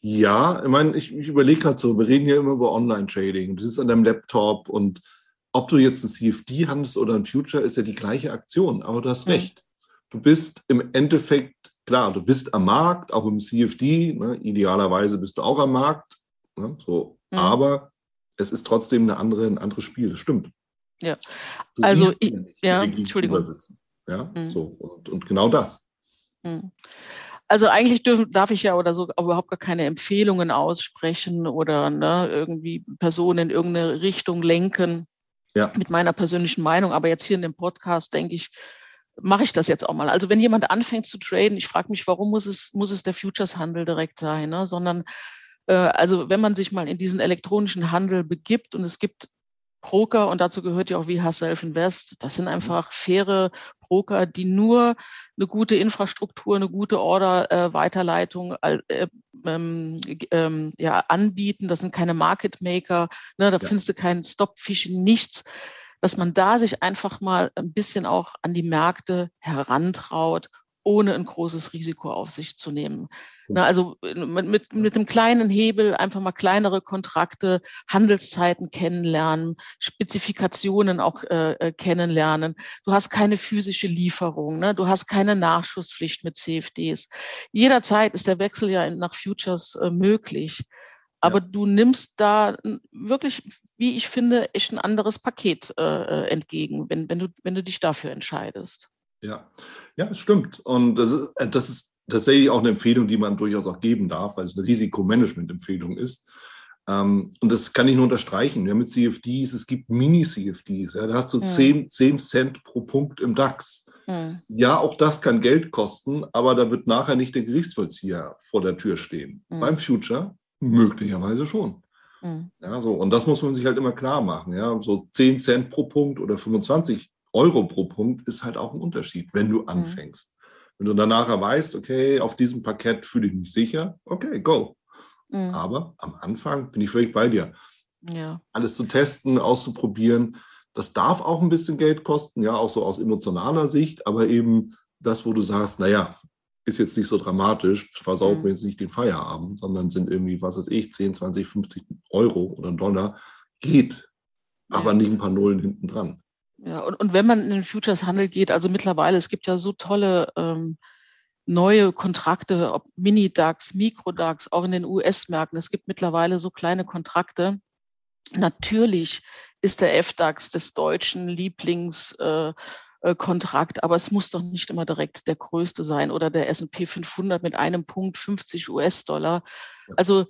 Ja, ich meine, ich, ich überlege gerade so, wir reden ja immer über Online-Trading. Das ist an deinem Laptop und ob du jetzt ein CFD handelst oder ein Future, ist ja die gleiche Aktion, aber du hast mhm. recht. Du bist im Endeffekt, klar, du bist am Markt, auch im CFD, ne, idealerweise bist du auch am Markt, ne, so, mhm. aber es ist trotzdem eine andere, ein anderes Spiel, das stimmt. Ja, du also, ich, ja, Entschuldigung. Ja, mhm. so, und, und genau das. Mhm. Also eigentlich dürfen, darf ich ja oder so überhaupt gar keine Empfehlungen aussprechen oder ne, irgendwie Personen in irgendeine Richtung lenken ja. mit meiner persönlichen Meinung. Aber jetzt hier in dem Podcast denke ich, mache ich das jetzt auch mal. Also wenn jemand anfängt zu traden, ich frage mich, warum muss es, muss es der Futures-Handel direkt sein, ne? sondern äh, also wenn man sich mal in diesen elektronischen Handel begibt und es gibt Broker und dazu gehört ja auch wie Self Invest. Das sind mhm. einfach faire Broker, die nur eine gute Infrastruktur, eine gute Order-Weiterleitung äh, äh, ähm, ähm, ja, anbieten. Das sind keine Market Maker. Ne, da ja. findest du keinen Stop-Fishing, nichts. Dass man da sich einfach mal ein bisschen auch an die Märkte herantraut ohne ein großes Risiko auf sich zu nehmen. Na, also äh, mit, mit, mit einem kleinen Hebel einfach mal kleinere Kontrakte, Handelszeiten kennenlernen, Spezifikationen auch äh, äh kennenlernen. Du hast keine physische Lieferung, ne? du hast keine Nachschusspflicht mit CFDs. Jederzeit ist der Wechsel ja nach Futures äh, möglich. Aber ja. du nimmst da wirklich, wie ich finde, echt ein anderes Paket äh, äh, entgegen, wenn, wenn, du, wenn du dich dafür entscheidest. Ja, ja, es stimmt. Und das ist, äh, das ist tatsächlich auch eine Empfehlung, die man durchaus auch geben darf, weil es eine Risikomanagement-Empfehlung ist. Ähm, und das kann ich nur unterstreichen. Wir haben mit CFDs, es gibt Mini-CFDs. Ja, da hast du mhm. 10, 10 Cent pro Punkt im DAX. Mhm. Ja, auch das kann Geld kosten, aber da wird nachher nicht der Gerichtsvollzieher vor der Tür stehen. Mhm. Beim Future möglicherweise schon. Mhm. Ja, so, und das muss man sich halt immer klar machen. Ja, so 10 Cent pro Punkt oder 25 Euro pro Punkt ist halt auch ein Unterschied, wenn du mhm. anfängst. Mhm. Wenn du danach weißt, okay, auf diesem Parkett fühle ich mich sicher, okay, go. Mhm. Aber am Anfang bin ich völlig bei dir. Ja. Alles zu testen, auszuprobieren, das darf auch ein bisschen Geld kosten, ja, auch so aus emotionaler Sicht, aber eben das, wo du sagst, naja, ist jetzt nicht so dramatisch, versaut mhm. mir jetzt nicht den Feierabend, sondern sind irgendwie, was weiß ich, 10, 20, 50 Euro oder Dollar, geht, ja. aber nicht ein paar Nullen hinten dran. Ja, und, und wenn man in den Futures-Handel geht, also mittlerweile, es gibt ja so tolle ähm, neue Kontrakte, ob Mini-DAX, Mikro-DAX, auch in den US-Märkten. Es gibt mittlerweile so kleine Kontrakte. Natürlich ist der FDAX des deutschen Lieblings, äh, Kontrakt, aber es muss doch nicht immer direkt der größte sein oder der S&P 500 mit einem Punkt 50 US-Dollar. Also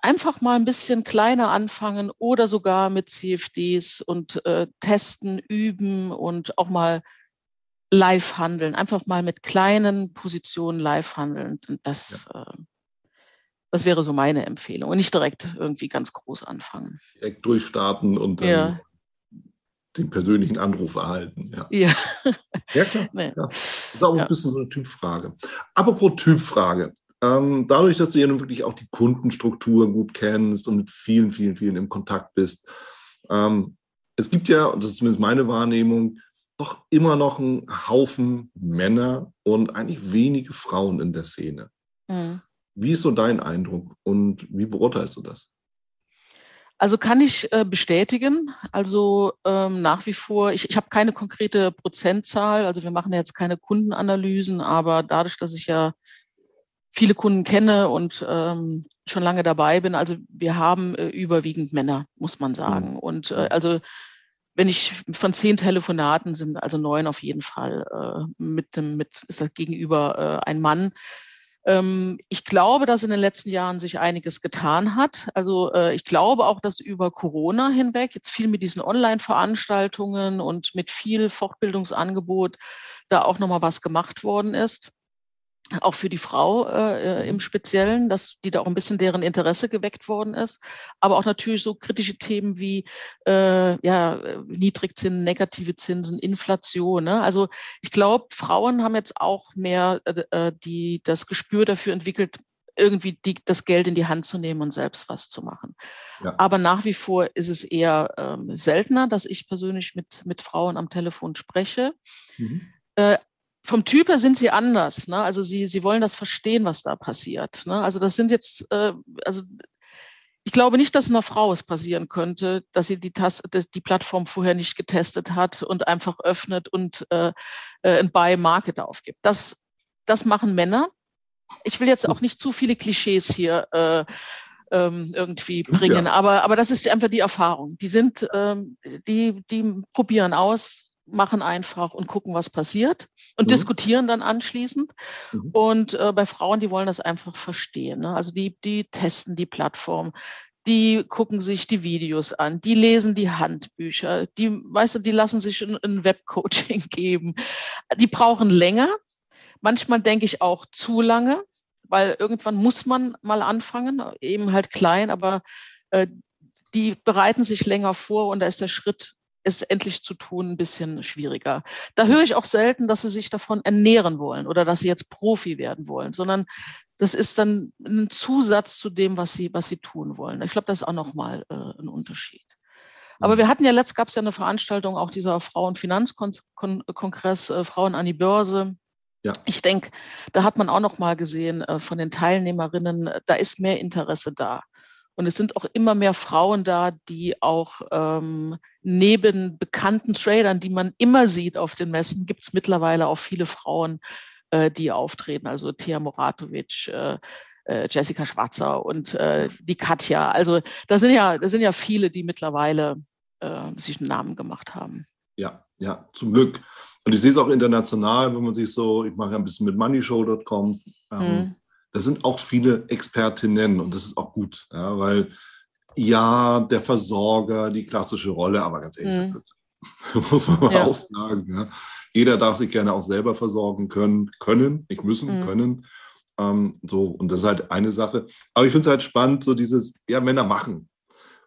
einfach mal ein bisschen kleiner anfangen oder sogar mit CFDs und äh, testen, üben und auch mal live handeln. Einfach mal mit kleinen Positionen live handeln. Und das, ja. äh, das wäre so meine Empfehlung. Und nicht direkt irgendwie ganz groß anfangen. Direkt durchstarten und dann ja den persönlichen Anruf erhalten. Ja, ja. ja klar. [LAUGHS] Nee. Ja. Das ist auch ja. ein bisschen so eine Typfrage. Apropos Typfrage. Ähm, dadurch, dass du ja nun wirklich auch die Kundenstruktur gut kennst und mit vielen, vielen, vielen im Kontakt bist, ähm, es gibt ja, und das ist zumindest meine Wahrnehmung, doch immer noch einen Haufen Männer und eigentlich wenige Frauen in der Szene. Mhm. Wie ist so dein Eindruck und wie beurteilst du das? Also kann ich äh, bestätigen. Also ähm, nach wie vor, ich, ich habe keine konkrete Prozentzahl. Also wir machen ja jetzt keine Kundenanalysen, aber dadurch, dass ich ja viele Kunden kenne und ähm, schon lange dabei bin, also wir haben äh, überwiegend Männer, muss man sagen. Mhm. Und äh, also wenn ich von zehn Telefonaten sind also neun auf jeden Fall äh, mit dem mit ist das Gegenüber äh, ein Mann. Ähm, ich glaube, dass in den letzten Jahren sich einiges getan hat. Also äh, ich glaube auch, dass über Corona hinweg jetzt viel mit diesen Online-Veranstaltungen und mit viel Fortbildungsangebot da auch nochmal was gemacht worden ist auch für die Frau äh, äh, im Speziellen, dass die da auch ein bisschen deren Interesse geweckt worden ist, aber auch natürlich so kritische Themen wie äh, ja Niedrigzinsen, negative Zinsen, Inflation. Ne? Also ich glaube, Frauen haben jetzt auch mehr äh, äh, die das Gespür dafür entwickelt, irgendwie die, das Geld in die Hand zu nehmen und selbst was zu machen. Ja. Aber nach wie vor ist es eher ähm, seltener, dass ich persönlich mit mit Frauen am Telefon spreche. Mhm. Vom Typ her sind sie anders. Ne? Also sie, sie wollen das verstehen, was da passiert. Ne? Also das sind jetzt, äh, also ich glaube nicht, dass einer Frau es passieren könnte, dass sie die, Taste, die Plattform vorher nicht getestet hat und einfach öffnet und äh, äh ein Buy Market aufgibt. Das, das machen Männer. Ich will jetzt auch nicht zu viele Klischees hier äh, ähm, irgendwie bringen, ja. aber, aber das ist einfach die Erfahrung. Die sind, ähm, die, die probieren aus, machen einfach und gucken, was passiert und mhm. diskutieren dann anschließend. Mhm. Und äh, bei Frauen, die wollen das einfach verstehen. Ne? Also die, die testen die Plattform, die gucken sich die Videos an, die lesen die Handbücher, die, weißt du, die lassen sich ein, ein Webcoaching [LAUGHS] geben. Die brauchen länger. Manchmal denke ich auch zu lange, weil irgendwann muss man mal anfangen, eben halt klein, aber äh, die bereiten sich länger vor und da ist der Schritt es endlich zu tun, ein bisschen schwieriger. Da höre ich auch selten, dass sie sich davon ernähren wollen oder dass sie jetzt Profi werden wollen, sondern das ist dann ein Zusatz zu dem, was sie, was sie tun wollen. Ich glaube, das ist auch nochmal äh, ein Unterschied. Aber wir hatten ja letzt gab es ja eine Veranstaltung auch dieser Frauenfinanzkongress, äh, Frauen an die Börse. Ja. Ich denke, da hat man auch noch mal gesehen äh, von den Teilnehmerinnen, da ist mehr Interesse da. Und es sind auch immer mehr Frauen da, die auch ähm, neben bekannten Tradern, die man immer sieht auf den Messen, gibt es mittlerweile auch viele Frauen, äh, die auftreten. Also Thea Moratovic, äh, äh, Jessica Schwarzer und äh, die Katja. Also da sind ja, da sind ja viele, die mittlerweile äh, sich einen Namen gemacht haben. Ja, ja, zum Glück. Und ich sehe es auch international, wenn man sich so, ich mache ja ein bisschen mit moneyshow.com. Ähm, mhm das sind auch viele Expertinnen und das ist auch gut, ja, weil ja, der Versorger, die klassische Rolle, aber ganz ehrlich, mhm. [LAUGHS] muss man mal ja. auch sagen. Ja. Jeder darf sich gerne auch selber versorgen können, können, nicht müssen, mhm. können. Ähm, so, und das ist halt eine Sache. Aber ich finde es halt spannend, so dieses, ja, Männer machen.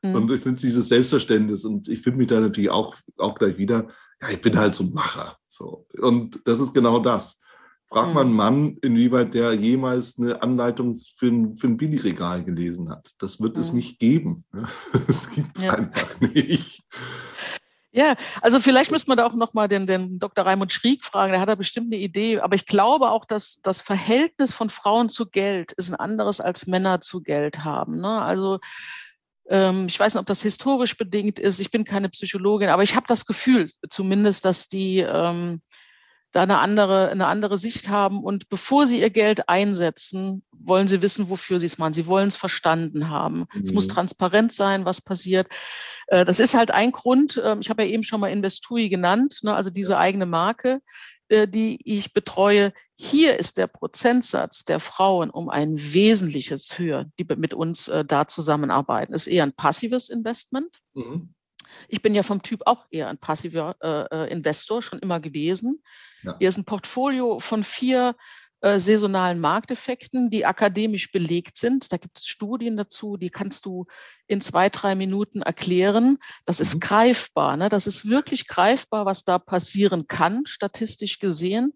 Mhm. Und ich finde dieses Selbstverständnis und ich finde mich da natürlich auch, auch gleich wieder, ja, ich bin halt so ein Macher. So. Und das ist genau das. Frag mal einen. Mann, inwieweit der jemals eine Anleitung für ein, für ein Billigregal gelesen hat. Das wird mhm. es nicht geben. [LAUGHS] Das gibt es ja. einfach nicht. Ja, also vielleicht müsste man da auch nochmal den, den Dr. Raimund Schrieg fragen, der hat da bestimmt eine Idee. Aber ich glaube auch, dass das Verhältnis von Frauen zu Geld ist ein anderes als Männer zu Geld haben. Ne? Also ähm, ich weiß nicht, ob das historisch bedingt ist. Ich bin keine Psychologin, aber ich habe das Gefühl zumindest, dass die ähm, da eine andere, eine andere Sicht haben. Und bevor sie ihr Geld einsetzen, wollen sie wissen, wofür sie es machen. Sie wollen es verstanden haben. Mhm. Es muss mhm. transparent sein, was passiert. Äh, das ist halt ein Grund. Ähm, ich habe ja eben schon mal Investui genannt, ne, also diese eigene Marke, äh, die ich betreue. Hier ist der Prozentsatz der Frauen um ein wesentliches höher, die mit uns äh, da zusammenarbeiten. Das ist eher ein passives Investment. Mhm. Ich bin ja vom Typ auch eher ein passiver äh, Investor, schon immer gewesen. Ja. Hier ist ein Portfolio von vier äh, saisonalen Markteffekten, die akademisch belegt sind. Da gibt es Studien dazu, die kannst du in zwei, drei Minuten erklären. Das ist mhm. greifbar. Ne? Das ist wirklich greifbar, was da passieren kann, statistisch gesehen.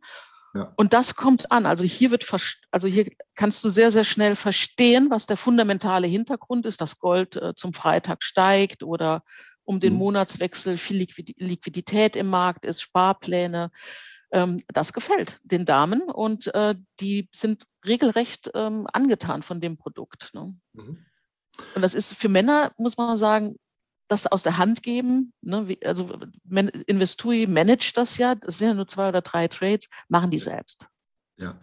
Ja. Und das kommt an. Also hier wird, also hier kannst du sehr, sehr schnell verstehen, was der fundamentale Hintergrund ist, dass Gold äh, zum Freitag steigt oder um den mhm. Monatswechsel viel Liquidität im Markt ist, Sparpläne ähm, das gefällt den Damen und äh, die sind regelrecht ähm, angetan von dem Produkt. Ne? Mhm. Und das ist für Männer, muss man sagen, das aus der Hand geben. Ne? Also Investui managt das ja, das sind ja nur zwei oder drei Trades, machen die selbst. Ja.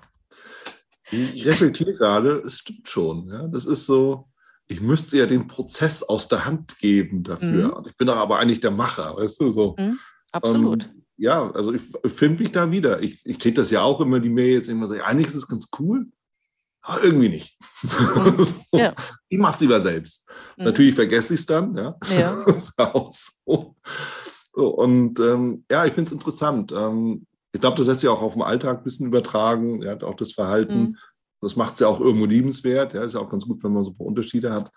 Ich reflektiere gerade, es stimmt schon. Ja? Das ist so, ich müsste ja den Prozess aus der Hand geben dafür. Mhm. Ich bin doch aber eigentlich der Macher, weißt du so. Mhm, absolut. Ähm, ja, also ich, ich finde mich da wieder. Ich, ich kriege das ja auch immer, die Mails immer sagen, eigentlich ist es ganz cool, aber irgendwie nicht. Mhm. [LAUGHS] so. ja. Ich mache es lieber selbst. Mhm. Natürlich vergesse ich es dann, ja. ja. das [LAUGHS] ist auch so. so und ähm, ja, ich finde es interessant. Ähm, ich glaube, das lässt sich auch auf den Alltag ein bisschen übertragen. Er hat auch das Verhalten. Das macht es ja auch irgendwo liebenswert. Ja, ist ja auch ganz gut, wenn man so ein paar Unterschiede hat.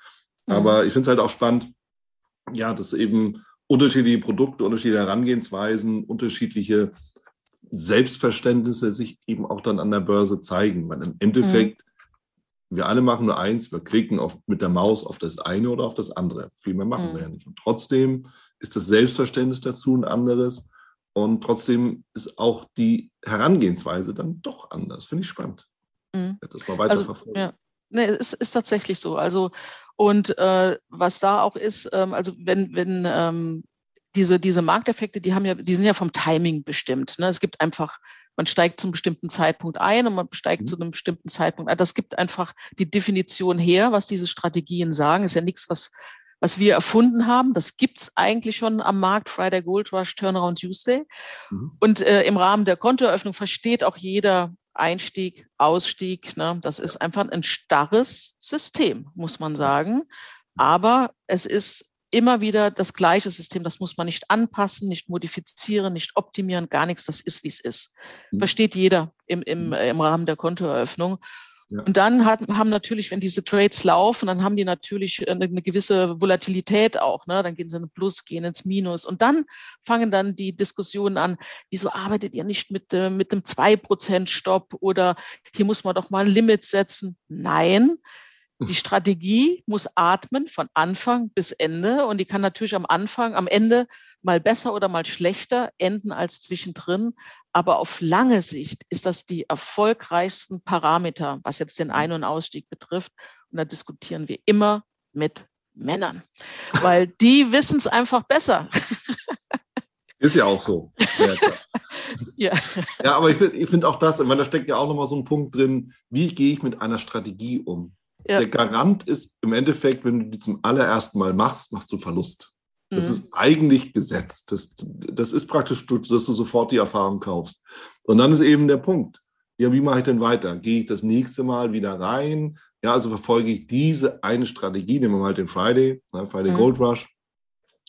Mhm. Aber ich finde es halt auch spannend, ja, dass eben unterschiedliche Produkte, unterschiedliche Herangehensweisen, unterschiedliche Selbstverständnisse sich eben auch dann an der Börse zeigen. Weil im Endeffekt, mhm. wir alle machen nur eins, wir klicken auf, mit der Maus auf das eine oder auf das andere. Viel mehr machen mhm. wir ja nicht. Und trotzdem ist das Selbstverständnis dazu ein anderes. Und trotzdem ist auch die Herangehensweise dann doch anders. Finde ich spannend. Mhm. Das mal weiter also. Ja. Nee, es ist tatsächlich so. Also, und äh, was da auch ist, ähm, also wenn, wenn ähm, diese, diese Markteffekte, die haben ja, die sind ja vom Timing bestimmt. Ne? Es gibt einfach, man steigt zum bestimmten Zeitpunkt ein und man steigt mhm. zu einem bestimmten Zeitpunkt ein. Das gibt einfach die Definition her, was diese Strategien sagen. Ist ja nichts, was, was wir erfunden haben. Das gibt's eigentlich schon am Markt, Friday Gold Rush, Turnaround Tuesday. Mhm. Und äh, im Rahmen der Kontoeröffnung versteht auch jeder, Einstieg, Ausstieg. Ne? Das ist einfach ein starres System, muss man sagen. Aber es ist immer wieder das gleiche System. Das muss man nicht anpassen, nicht modifizieren, nicht optimieren, gar nichts. Das ist, wie es ist. Mhm. Versteht jeder im, im, mhm. im Rahmen der Kontoeröffnung. Und dann hat, haben natürlich, wenn diese Trades laufen, dann haben die natürlich eine, eine gewisse Volatilität auch. Ne? Dann gehen sie in den Plus, gehen ins Minus. Und dann fangen dann die Diskussionen an, wieso arbeitet ihr nicht mit, äh, mit dem 2%-Stopp oder hier muss man doch mal ein Limit setzen. Nein, die Strategie muss atmen von Anfang bis Ende und die kann natürlich am Anfang, am Ende mal besser oder mal schlechter enden als zwischendrin. Aber auf lange Sicht ist das die erfolgreichsten Parameter, was jetzt den Ein- und Ausstieg betrifft. Und da diskutieren wir immer mit Männern, weil die [LAUGHS] wissen es einfach besser. Ist ja auch so. Ja, [LAUGHS] ja. aber ich finde ich find auch das, weil da steckt ja auch nochmal so ein Punkt drin, wie gehe ich mit einer Strategie um? Ja. Der Garant ist im Endeffekt, wenn du die zum allerersten Mal machst, machst du Verlust. Das mhm. ist eigentlich gesetzt. Das, das ist praktisch, dass du sofort die Erfahrung kaufst. Und dann ist eben der Punkt. Ja, wie mache ich denn weiter? Gehe ich das nächste Mal wieder rein? Ja, also verfolge ich diese eine Strategie, nehmen wir mal den Friday, ne, Friday mhm. Gold Rush,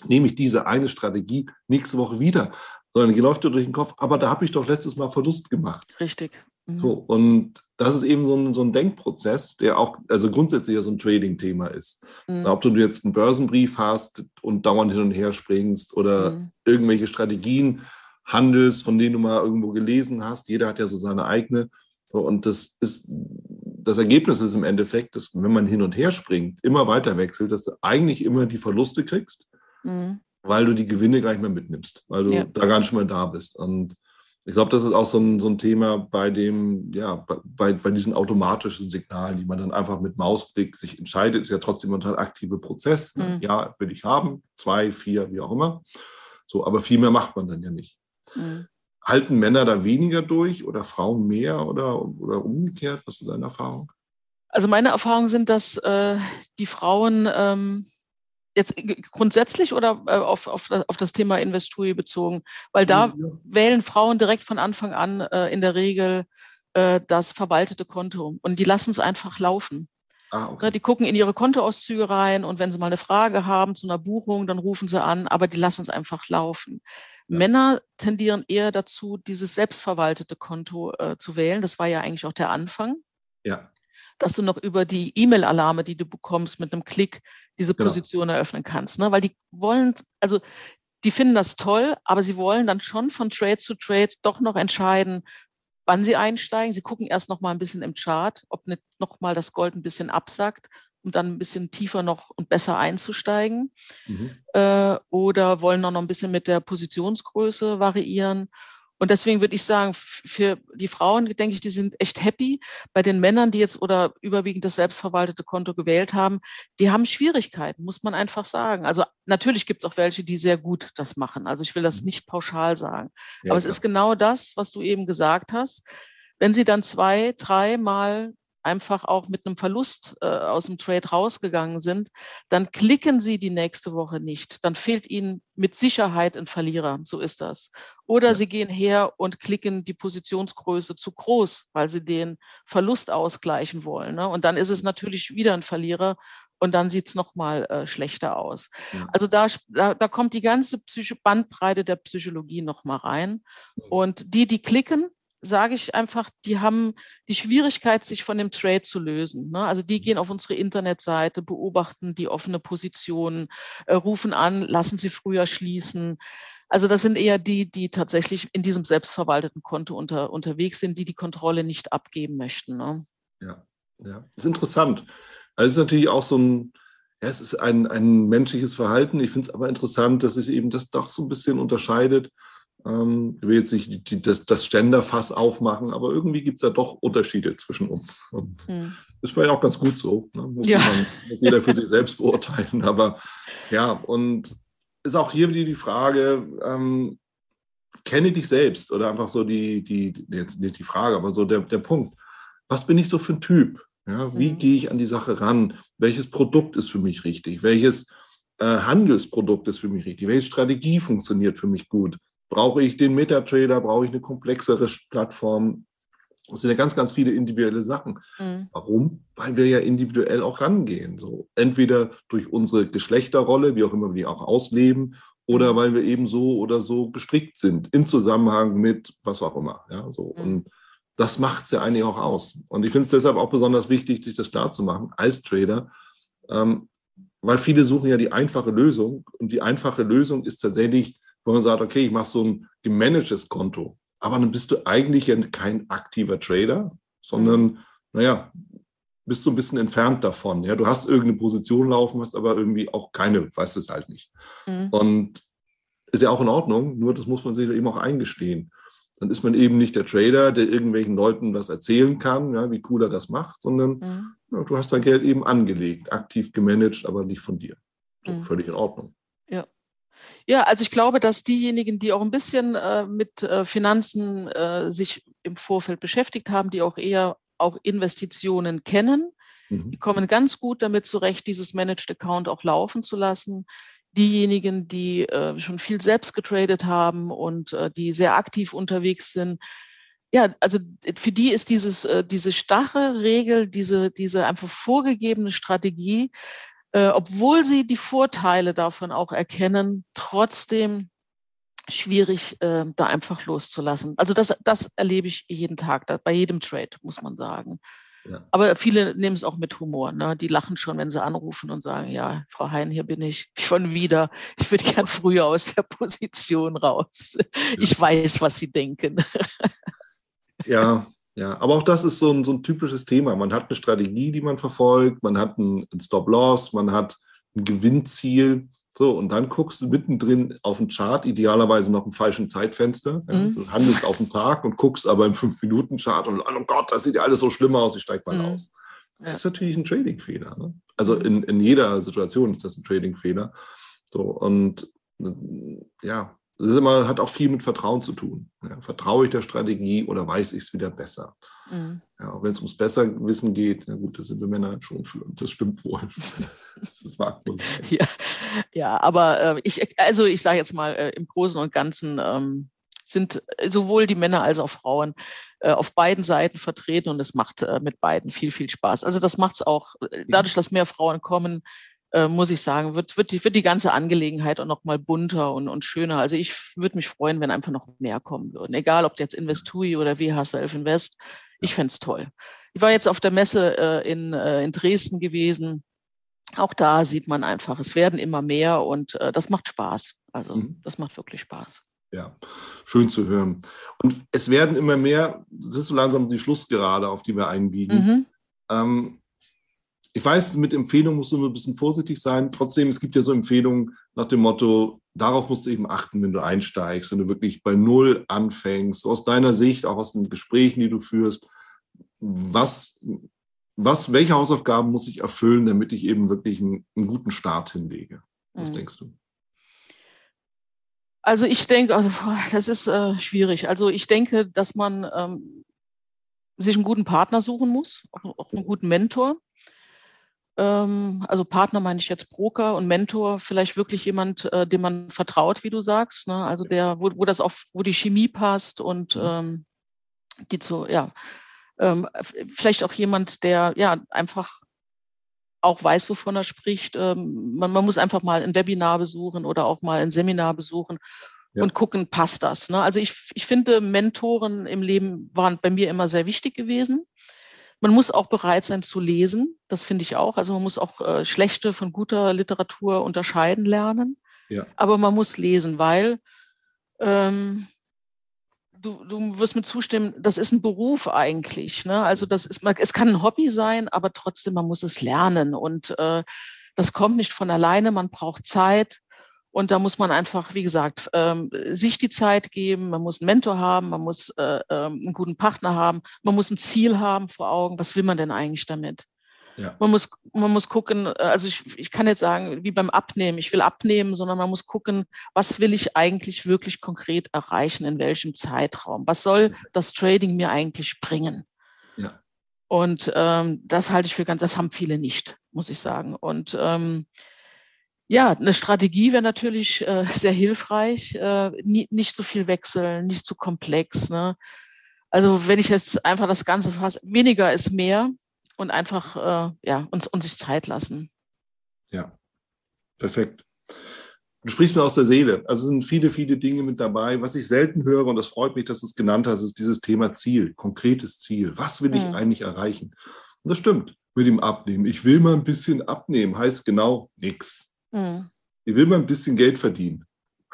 nehme ich diese eine Strategie nächste Woche wieder, sondern die läuft dir durch den Kopf, aber da habe ich doch letztes Mal Verlust gemacht. Richtig. Mhm. So, und das ist eben so ein, so ein Denkprozess, der auch, also grundsätzlich ja so ein Trading-Thema ist. Mhm. Ob du jetzt einen Börsenbrief hast und dauernd hin und her springst oder mhm. irgendwelche Strategien handelst, von denen du mal irgendwo gelesen hast. Jeder hat ja so seine eigene. So, und das ist, das Ergebnis ist im Endeffekt, dass wenn man hin und her springt, immer weiter wechselt, dass du eigentlich immer die Verluste kriegst, mhm. weil du die Gewinne gar nicht mehr mitnimmst, weil du ja. da gar nicht mehr da bist. Und ich glaube, das ist auch so ein, so ein Thema bei dem, ja, bei, bei diesen automatischen Signalen, die man dann einfach mit Mausklick sich entscheidet, ist ja trotzdem ein aktiver Prozess. Ne? Mhm. Ja, will ich haben, zwei, vier, wie auch immer. So, aber viel mehr macht man dann ja nicht. Mhm. halten Männer da weniger durch oder Frauen mehr oder, oder umgekehrt? Was ist deine Erfahrung? Also meine Erfahrungen sind, dass äh, die Frauen ähm, jetzt grundsätzlich oder äh, auf, auf, auf das Thema Investui bezogen, weil da ja. wählen Frauen direkt von Anfang an äh, in der Regel äh, das verwaltete Konto und die lassen es einfach laufen. Ah, okay. Ne, die gucken in ihre Kontoauszüge rein und wenn sie mal eine Frage haben zu einer Buchung, dann rufen sie an, aber die lassen es einfach laufen. Ja. Männer tendieren eher dazu, dieses selbstverwaltete Konto äh, zu wählen. Das war ja eigentlich auch der Anfang. Ja dass du noch über die E-Mail-Alarme, die du bekommst, mit einem Klick diese genau. Position eröffnen kannst. Ne? Weil die wollen, also die finden das toll, aber sie wollen dann schon von Trade zu Trade doch noch entscheiden, wann sie einsteigen. Sie gucken erst noch mal ein bisschen im Chart, ob nicht noch mal das Gold ein bisschen absackt, um dann ein bisschen tiefer noch und besser einzusteigen. Mhm. Äh, oder wollen noch ein bisschen mit der Positionsgröße variieren. Und deswegen würde ich sagen, für die Frauen, denke ich, die sind echt happy. Bei den Männern, die jetzt oder überwiegend das selbstverwaltete Konto gewählt haben, die haben Schwierigkeiten, muss man einfach sagen. Also natürlich gibt es auch welche, die sehr gut das machen. Also ich will das mhm. nicht pauschal sagen. Ja, Aber es ist genau das, was du eben gesagt hast. Wenn sie dann zwei, dreimal einfach auch mit einem Verlust äh, aus dem Trade rausgegangen sind, dann klicken sie die nächste Woche nicht. Dann fehlt ihnen mit Sicherheit ein Verlierer. So ist das. Oder ja. sie gehen her und klicken die Positionsgröße zu groß, weil sie den Verlust ausgleichen wollen. Ne? Und dann ist es natürlich wieder ein Verlierer und dann sieht es nochmal äh, schlechter aus. Ja. Also da, da, da, kommt die ganze Psycho Bandbreite der Psychologie nochmal rein. Und die, die klicken, sage ich einfach, die haben die Schwierigkeit, sich von dem Trade zu lösen. Ne? Also die gehen auf unsere Internetseite, beobachten die offene Position, äh, rufen an, lassen sie früher schließen. Also das sind eher die, die tatsächlich in diesem selbstverwalteten Konto unter, unterwegs sind, die die Kontrolle nicht abgeben möchten. Ne? Ja, ja, das ist interessant. Also es ist natürlich auch so ein, ja, es ist ein, ein menschliches Verhalten. Ich finde es aber interessant, dass sich eben das doch so ein bisschen unterscheidet ähm, ich will jetzt nicht die, das, das Genderfass aufmachen, aber irgendwie gibt es da doch Unterschiede zwischen uns. Und mhm. Das war ja auch ganz gut so. Ne? Muss, ja. man, muss jeder für sich selbst beurteilen. Aber ja, und ist auch hier wieder die Frage, ähm, kenne dich selbst oder einfach so die, die, jetzt nicht die Frage, aber so der, der Punkt. Was bin ich so für ein Typ? Ja, wie mhm. gehe ich an die Sache ran? Welches Produkt ist für mich richtig? Welches äh, Handelsprodukt ist für mich richtig? Welche Strategie funktioniert für mich gut? Brauche ich den MetaTrader? Brauche ich eine komplexere Plattform? Das sind ja ganz, ganz viele individuelle Sachen. Mhm. Warum? Weil wir ja individuell auch rangehen. So entweder durch unsere Geschlechterrolle, wie auch immer wir die auch ausleben, oder mhm. weil wir eben so oder so gestrickt sind in Zusammenhang mit was auch immer. Ja, so. Mhm. Und das macht es ja eigentlich auch aus. Und ich finde es deshalb auch besonders wichtig, sich das klar zu machen als Trader, ähm, weil viele suchen ja die einfache Lösung. Und die einfache Lösung ist tatsächlich wo man sagt, okay, ich mache so ein gemanagtes Konto. Aber dann bist du eigentlich kein aktiver Trader, sondern, mhm. naja, bist so ein bisschen entfernt davon. Ja, du hast irgendeine Position laufen, hast aber irgendwie auch keine, weißt es halt nicht. Mhm. Und ist ja auch in Ordnung, nur das muss man sich eben auch eingestehen. Dann ist man eben nicht der Trader, der irgendwelchen Leuten was erzählen kann, ja, wie cool er das macht, sondern mhm. ja, du hast dein Geld eben angelegt, aktiv gemanagt, aber nicht von dir. So, mhm. Völlig in Ordnung. Ja. Also ich glaube, dass diejenigen, die auch ein bisschen äh, mit äh, Finanzen äh, sich im Vorfeld beschäftigt haben, die auch eher auch Investitionen kennen, mhm. die kommen ganz gut damit zurecht, dieses Managed Account auch laufen zu lassen. Diejenigen, die äh, schon viel selbst getradet haben und äh, die sehr aktiv unterwegs sind, ja, also für die ist dieses, äh, diese starre Regel, diese, diese einfach vorgegebene Strategie äh, obwohl sie die Vorteile davon auch erkennen, trotzdem schwierig, äh, da einfach loszulassen. Also das, das erlebe ich jeden Tag, da, bei jedem Trade, muss man sagen. Ja. Aber viele nehmen es auch mit Humor. Ne? Die lachen schon, wenn sie anrufen und sagen, ja, Frau Hein, hier bin ich [LAUGHS] schon wieder. Ich würde gern früher aus der Position raus. Ich weiß, was Sie denken. Ja, ja, aber auch das ist so ein, so ein typisches Thema. Man hat eine Strategie, die man verfolgt, man hat einen Stop-Loss, man hat ein Gewinnziel. So, und dann guckst du mittendrin auf den Chart, idealerweise noch im falschen Zeitfenster. Ja, mhm. Du handelst auf den Tag und guckst aber im 5-Minuten-Chart und, oh Gott, das sieht ja alles so schlimm aus, ich steige mal mhm. aus. Das ja. ist natürlich ein Trading-Fehler. Ne? Also mhm. in, in jeder Situation ist das ein Trading-Fehler. So, und ja, das ist immer, hat auch viel mit Vertrauen zu tun. Ja, vertraue ich der Strategie oder weiß ich es wieder besser? Mhm. Ja, auch wenn es ums Besserwissen geht, na gut, das sind wir Männer schon für das stimmt wohl. [LAUGHS] das mag wohl ja, ja, aber äh, ich, also ich sage jetzt mal, äh, im Großen und Ganzen ähm, sind sowohl die Männer als auch Frauen äh, auf beiden Seiten vertreten und es macht äh, mit beiden viel, viel Spaß. Also das macht es auch, äh, dadurch, dass mehr Frauen kommen, äh, muss ich sagen, wird, wird, die, wird die ganze Angelegenheit auch noch mal bunter und, und schöner. Also ich würde mich freuen, wenn einfach noch mehr kommen würden. Egal, ob jetzt Investui oder WH Self Invest. Ich fände es toll. Ich war jetzt auf der Messe äh, in, äh, in Dresden gewesen. Auch da sieht man einfach, es werden immer mehr und äh, das macht Spaß. Also mhm. das macht wirklich Spaß. Ja, schön zu hören. Und es werden immer mehr, das ist so langsam die Schlussgerade, auf die wir einbiegen. Mhm. Ähm, ich weiß, mit Empfehlungen musst du nur ein bisschen vorsichtig sein. Trotzdem, es gibt ja so Empfehlungen nach dem Motto, darauf musst du eben achten, wenn du einsteigst, wenn du wirklich bei Null anfängst. aus deiner Sicht, auch aus den Gesprächen, die du führst, was, was, welche Hausaufgaben muss ich erfüllen, damit ich eben wirklich einen, einen guten Start hinlege? Was mhm. denkst du? Also ich denke, also, das ist äh, schwierig. Also ich denke, dass man ähm, sich einen guten Partner suchen muss, auch, auch einen guten Mentor also Partner meine ich jetzt Broker und Mentor, vielleicht wirklich jemand, äh, dem man vertraut, wie du sagst, ne? also der, wo, wo das auf, wo die Chemie passt und mhm. ähm, die zu, ja, ähm, vielleicht auch jemand, der ja einfach auch weiß, wovon er spricht. Ähm, man, man, muss einfach mal ein Webinar besuchen oder auch mal ein Seminar besuchen ja. und gucken, passt das. Ne? Also ich, ich finde, Mentoren im Leben waren bei mir immer sehr wichtig gewesen. Man muss auch bereit sein zu lesen, das finde ich auch. Also man muss auch äh, schlechte von guter Literatur unterscheiden lernen. Ja. Aber man muss lesen, weil ähm, du, du wirst mir zustimmen, das ist ein Beruf eigentlich. Ne? Also das ist, es kann ein Hobby sein, aber trotzdem, man muss es lernen. Und äh, das kommt nicht von alleine, man braucht Zeit. Und da muss man einfach, wie gesagt, ähm, sich die Zeit geben. Man muss einen Mentor haben, man muss äh, ähm, einen guten Partner haben, man muss ein Ziel haben vor Augen. Was will man denn eigentlich damit? Ja. Man, muss, man muss gucken, äh, also ich, ich kann jetzt sagen, wie beim Abnehmen, ich will abnehmen, sondern man muss gucken, was will ich eigentlich wirklich konkret erreichen, in welchem Zeitraum? Was soll das Trading mir eigentlich bringen? Ja. Und ähm, das halte ich für ganz, das haben viele nicht, muss ich sagen. Und ähm, ja, eine Strategie wäre natürlich äh, [LAUGHS] sehr hilfreich. Äh, nie, nicht so viel wechseln, nicht zu komplex. Ne? Also wenn ich jetzt einfach das Ganze fasse, weniger ist mehr und einfach äh, ja, uns, uns sich Zeit lassen. Ja, perfekt. Du sprichst mir aus der Seele. Also es sind viele, viele Dinge mit dabei. Was ich selten höre, und das freut mich, dass du es genannt hast, ist dieses Thema Ziel, konkretes Ziel. Was will ich hm. eigentlich erreichen? Und das stimmt mit dem Abnehmen. Ich will mal ein bisschen abnehmen, heißt genau nichts. Mhm. Ich will mal ein bisschen Geld verdienen.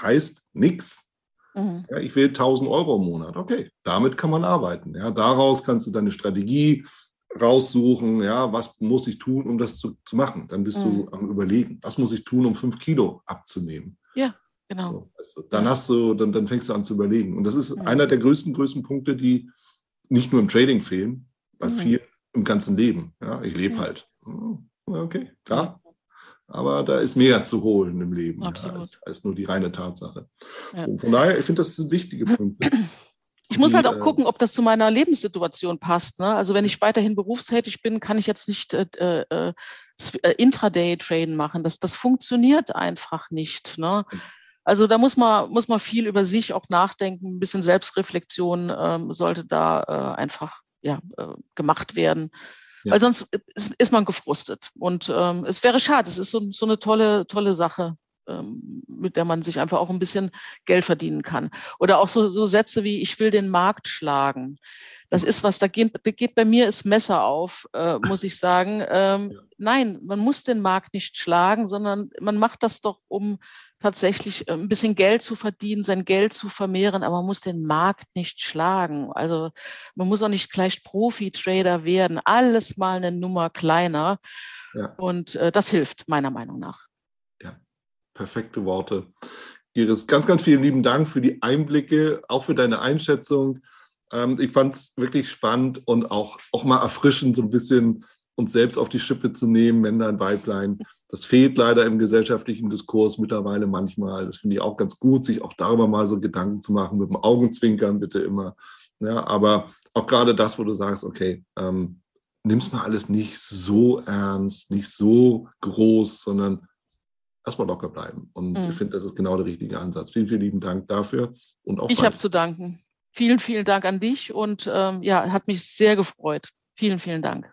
Heißt nichts. Mhm. Ja, ich will 1000 Euro im Monat. Okay, damit kann man arbeiten. Ja, daraus kannst du deine Strategie raussuchen. Ja, was muss ich tun, um das zu, zu machen? Dann bist mhm. du am Überlegen, was muss ich tun, um fünf Kilo abzunehmen? Ja, genau. So, also, dann hast du, dann, dann fängst du an zu überlegen. Und das ist einer der größten, größten Punkte, die nicht nur im Trading fehlen, bei mhm. viel im ganzen Leben. Ja, ich lebe halt. Okay, klar, aber da ist mehr zu holen im Leben ja, als, als, nur die reine Tatsache. Ja. von daher, ich finde, das sind wichtige Punkte. [CLEARS THROAT] Ich muss halt auch äh, gucken, ob das zu meiner Lebenssituation passt. Ne? Also wenn ich weiterhin berufstätig bin, kann ich jetzt nicht äh, äh, äh Intraday-Traden machen. Das, das funktioniert einfach nicht. Ne? Also da muss man, muss man viel über sich auch nachdenken. Ein bisschen Selbstreflexion ähm, sollte da äh, einfach ja, äh, gemacht werden. Ja. Weil sonst ist, ist, man gefrustet. Und ähm, es wäre schade, es ist so, so eine tolle, tolle Sache, ähm, mit der man sich einfach auch ein bisschen Geld verdienen kann. Oder auch so, so Sätze wie, ich will den Markt schlagen. Das ist was, da geht, da geht bei mir das Messer auf, äh, muss ich sagen. Ähm, ja. Nein, man muss den Markt nicht schlagen, sondern man macht das doch, um tatsächlich äh, ein bisschen Geld zu verdienen, sein Geld zu vermehren, aber man muss den Markt nicht schlagen. Also man muss auch nicht gleich Profi-Trader werden, alles mal eine Nummer kleiner. Ja. Und äh, das hilft meiner Meinung nach. Ja, perfekte Worte. Iris, ganz, ganz vielen lieben Dank für die Einblicke, auch für deine Einschätzung. Ähm, ich fand es wirklich spannend und auch, auch mal erfrischend, so ein bisschen uns selbst auf die Schippe zu nehmen, wenn ein Weiblein. Das fehlt leider im gesellschaftlichen Diskurs mittlerweile manchmal. Das finde ich auch ganz gut, sich auch darüber mal so Gedanken zu machen, mit dem Augenzwinkern bitte immer. Ja, aber auch gerade das, wo du sagst, okay, ähm, nimm's mal alles nicht so ernst, nicht so groß, sondern erstmal locker bleiben. Und mhm. ich finde, das ist genau der richtige Ansatz. Vielen, vielen lieben Dank dafür. Und auch ich habe zu danken. Vielen, vielen Dank an dich und ähm, ja, hat mich sehr gefreut. Vielen, vielen Dank.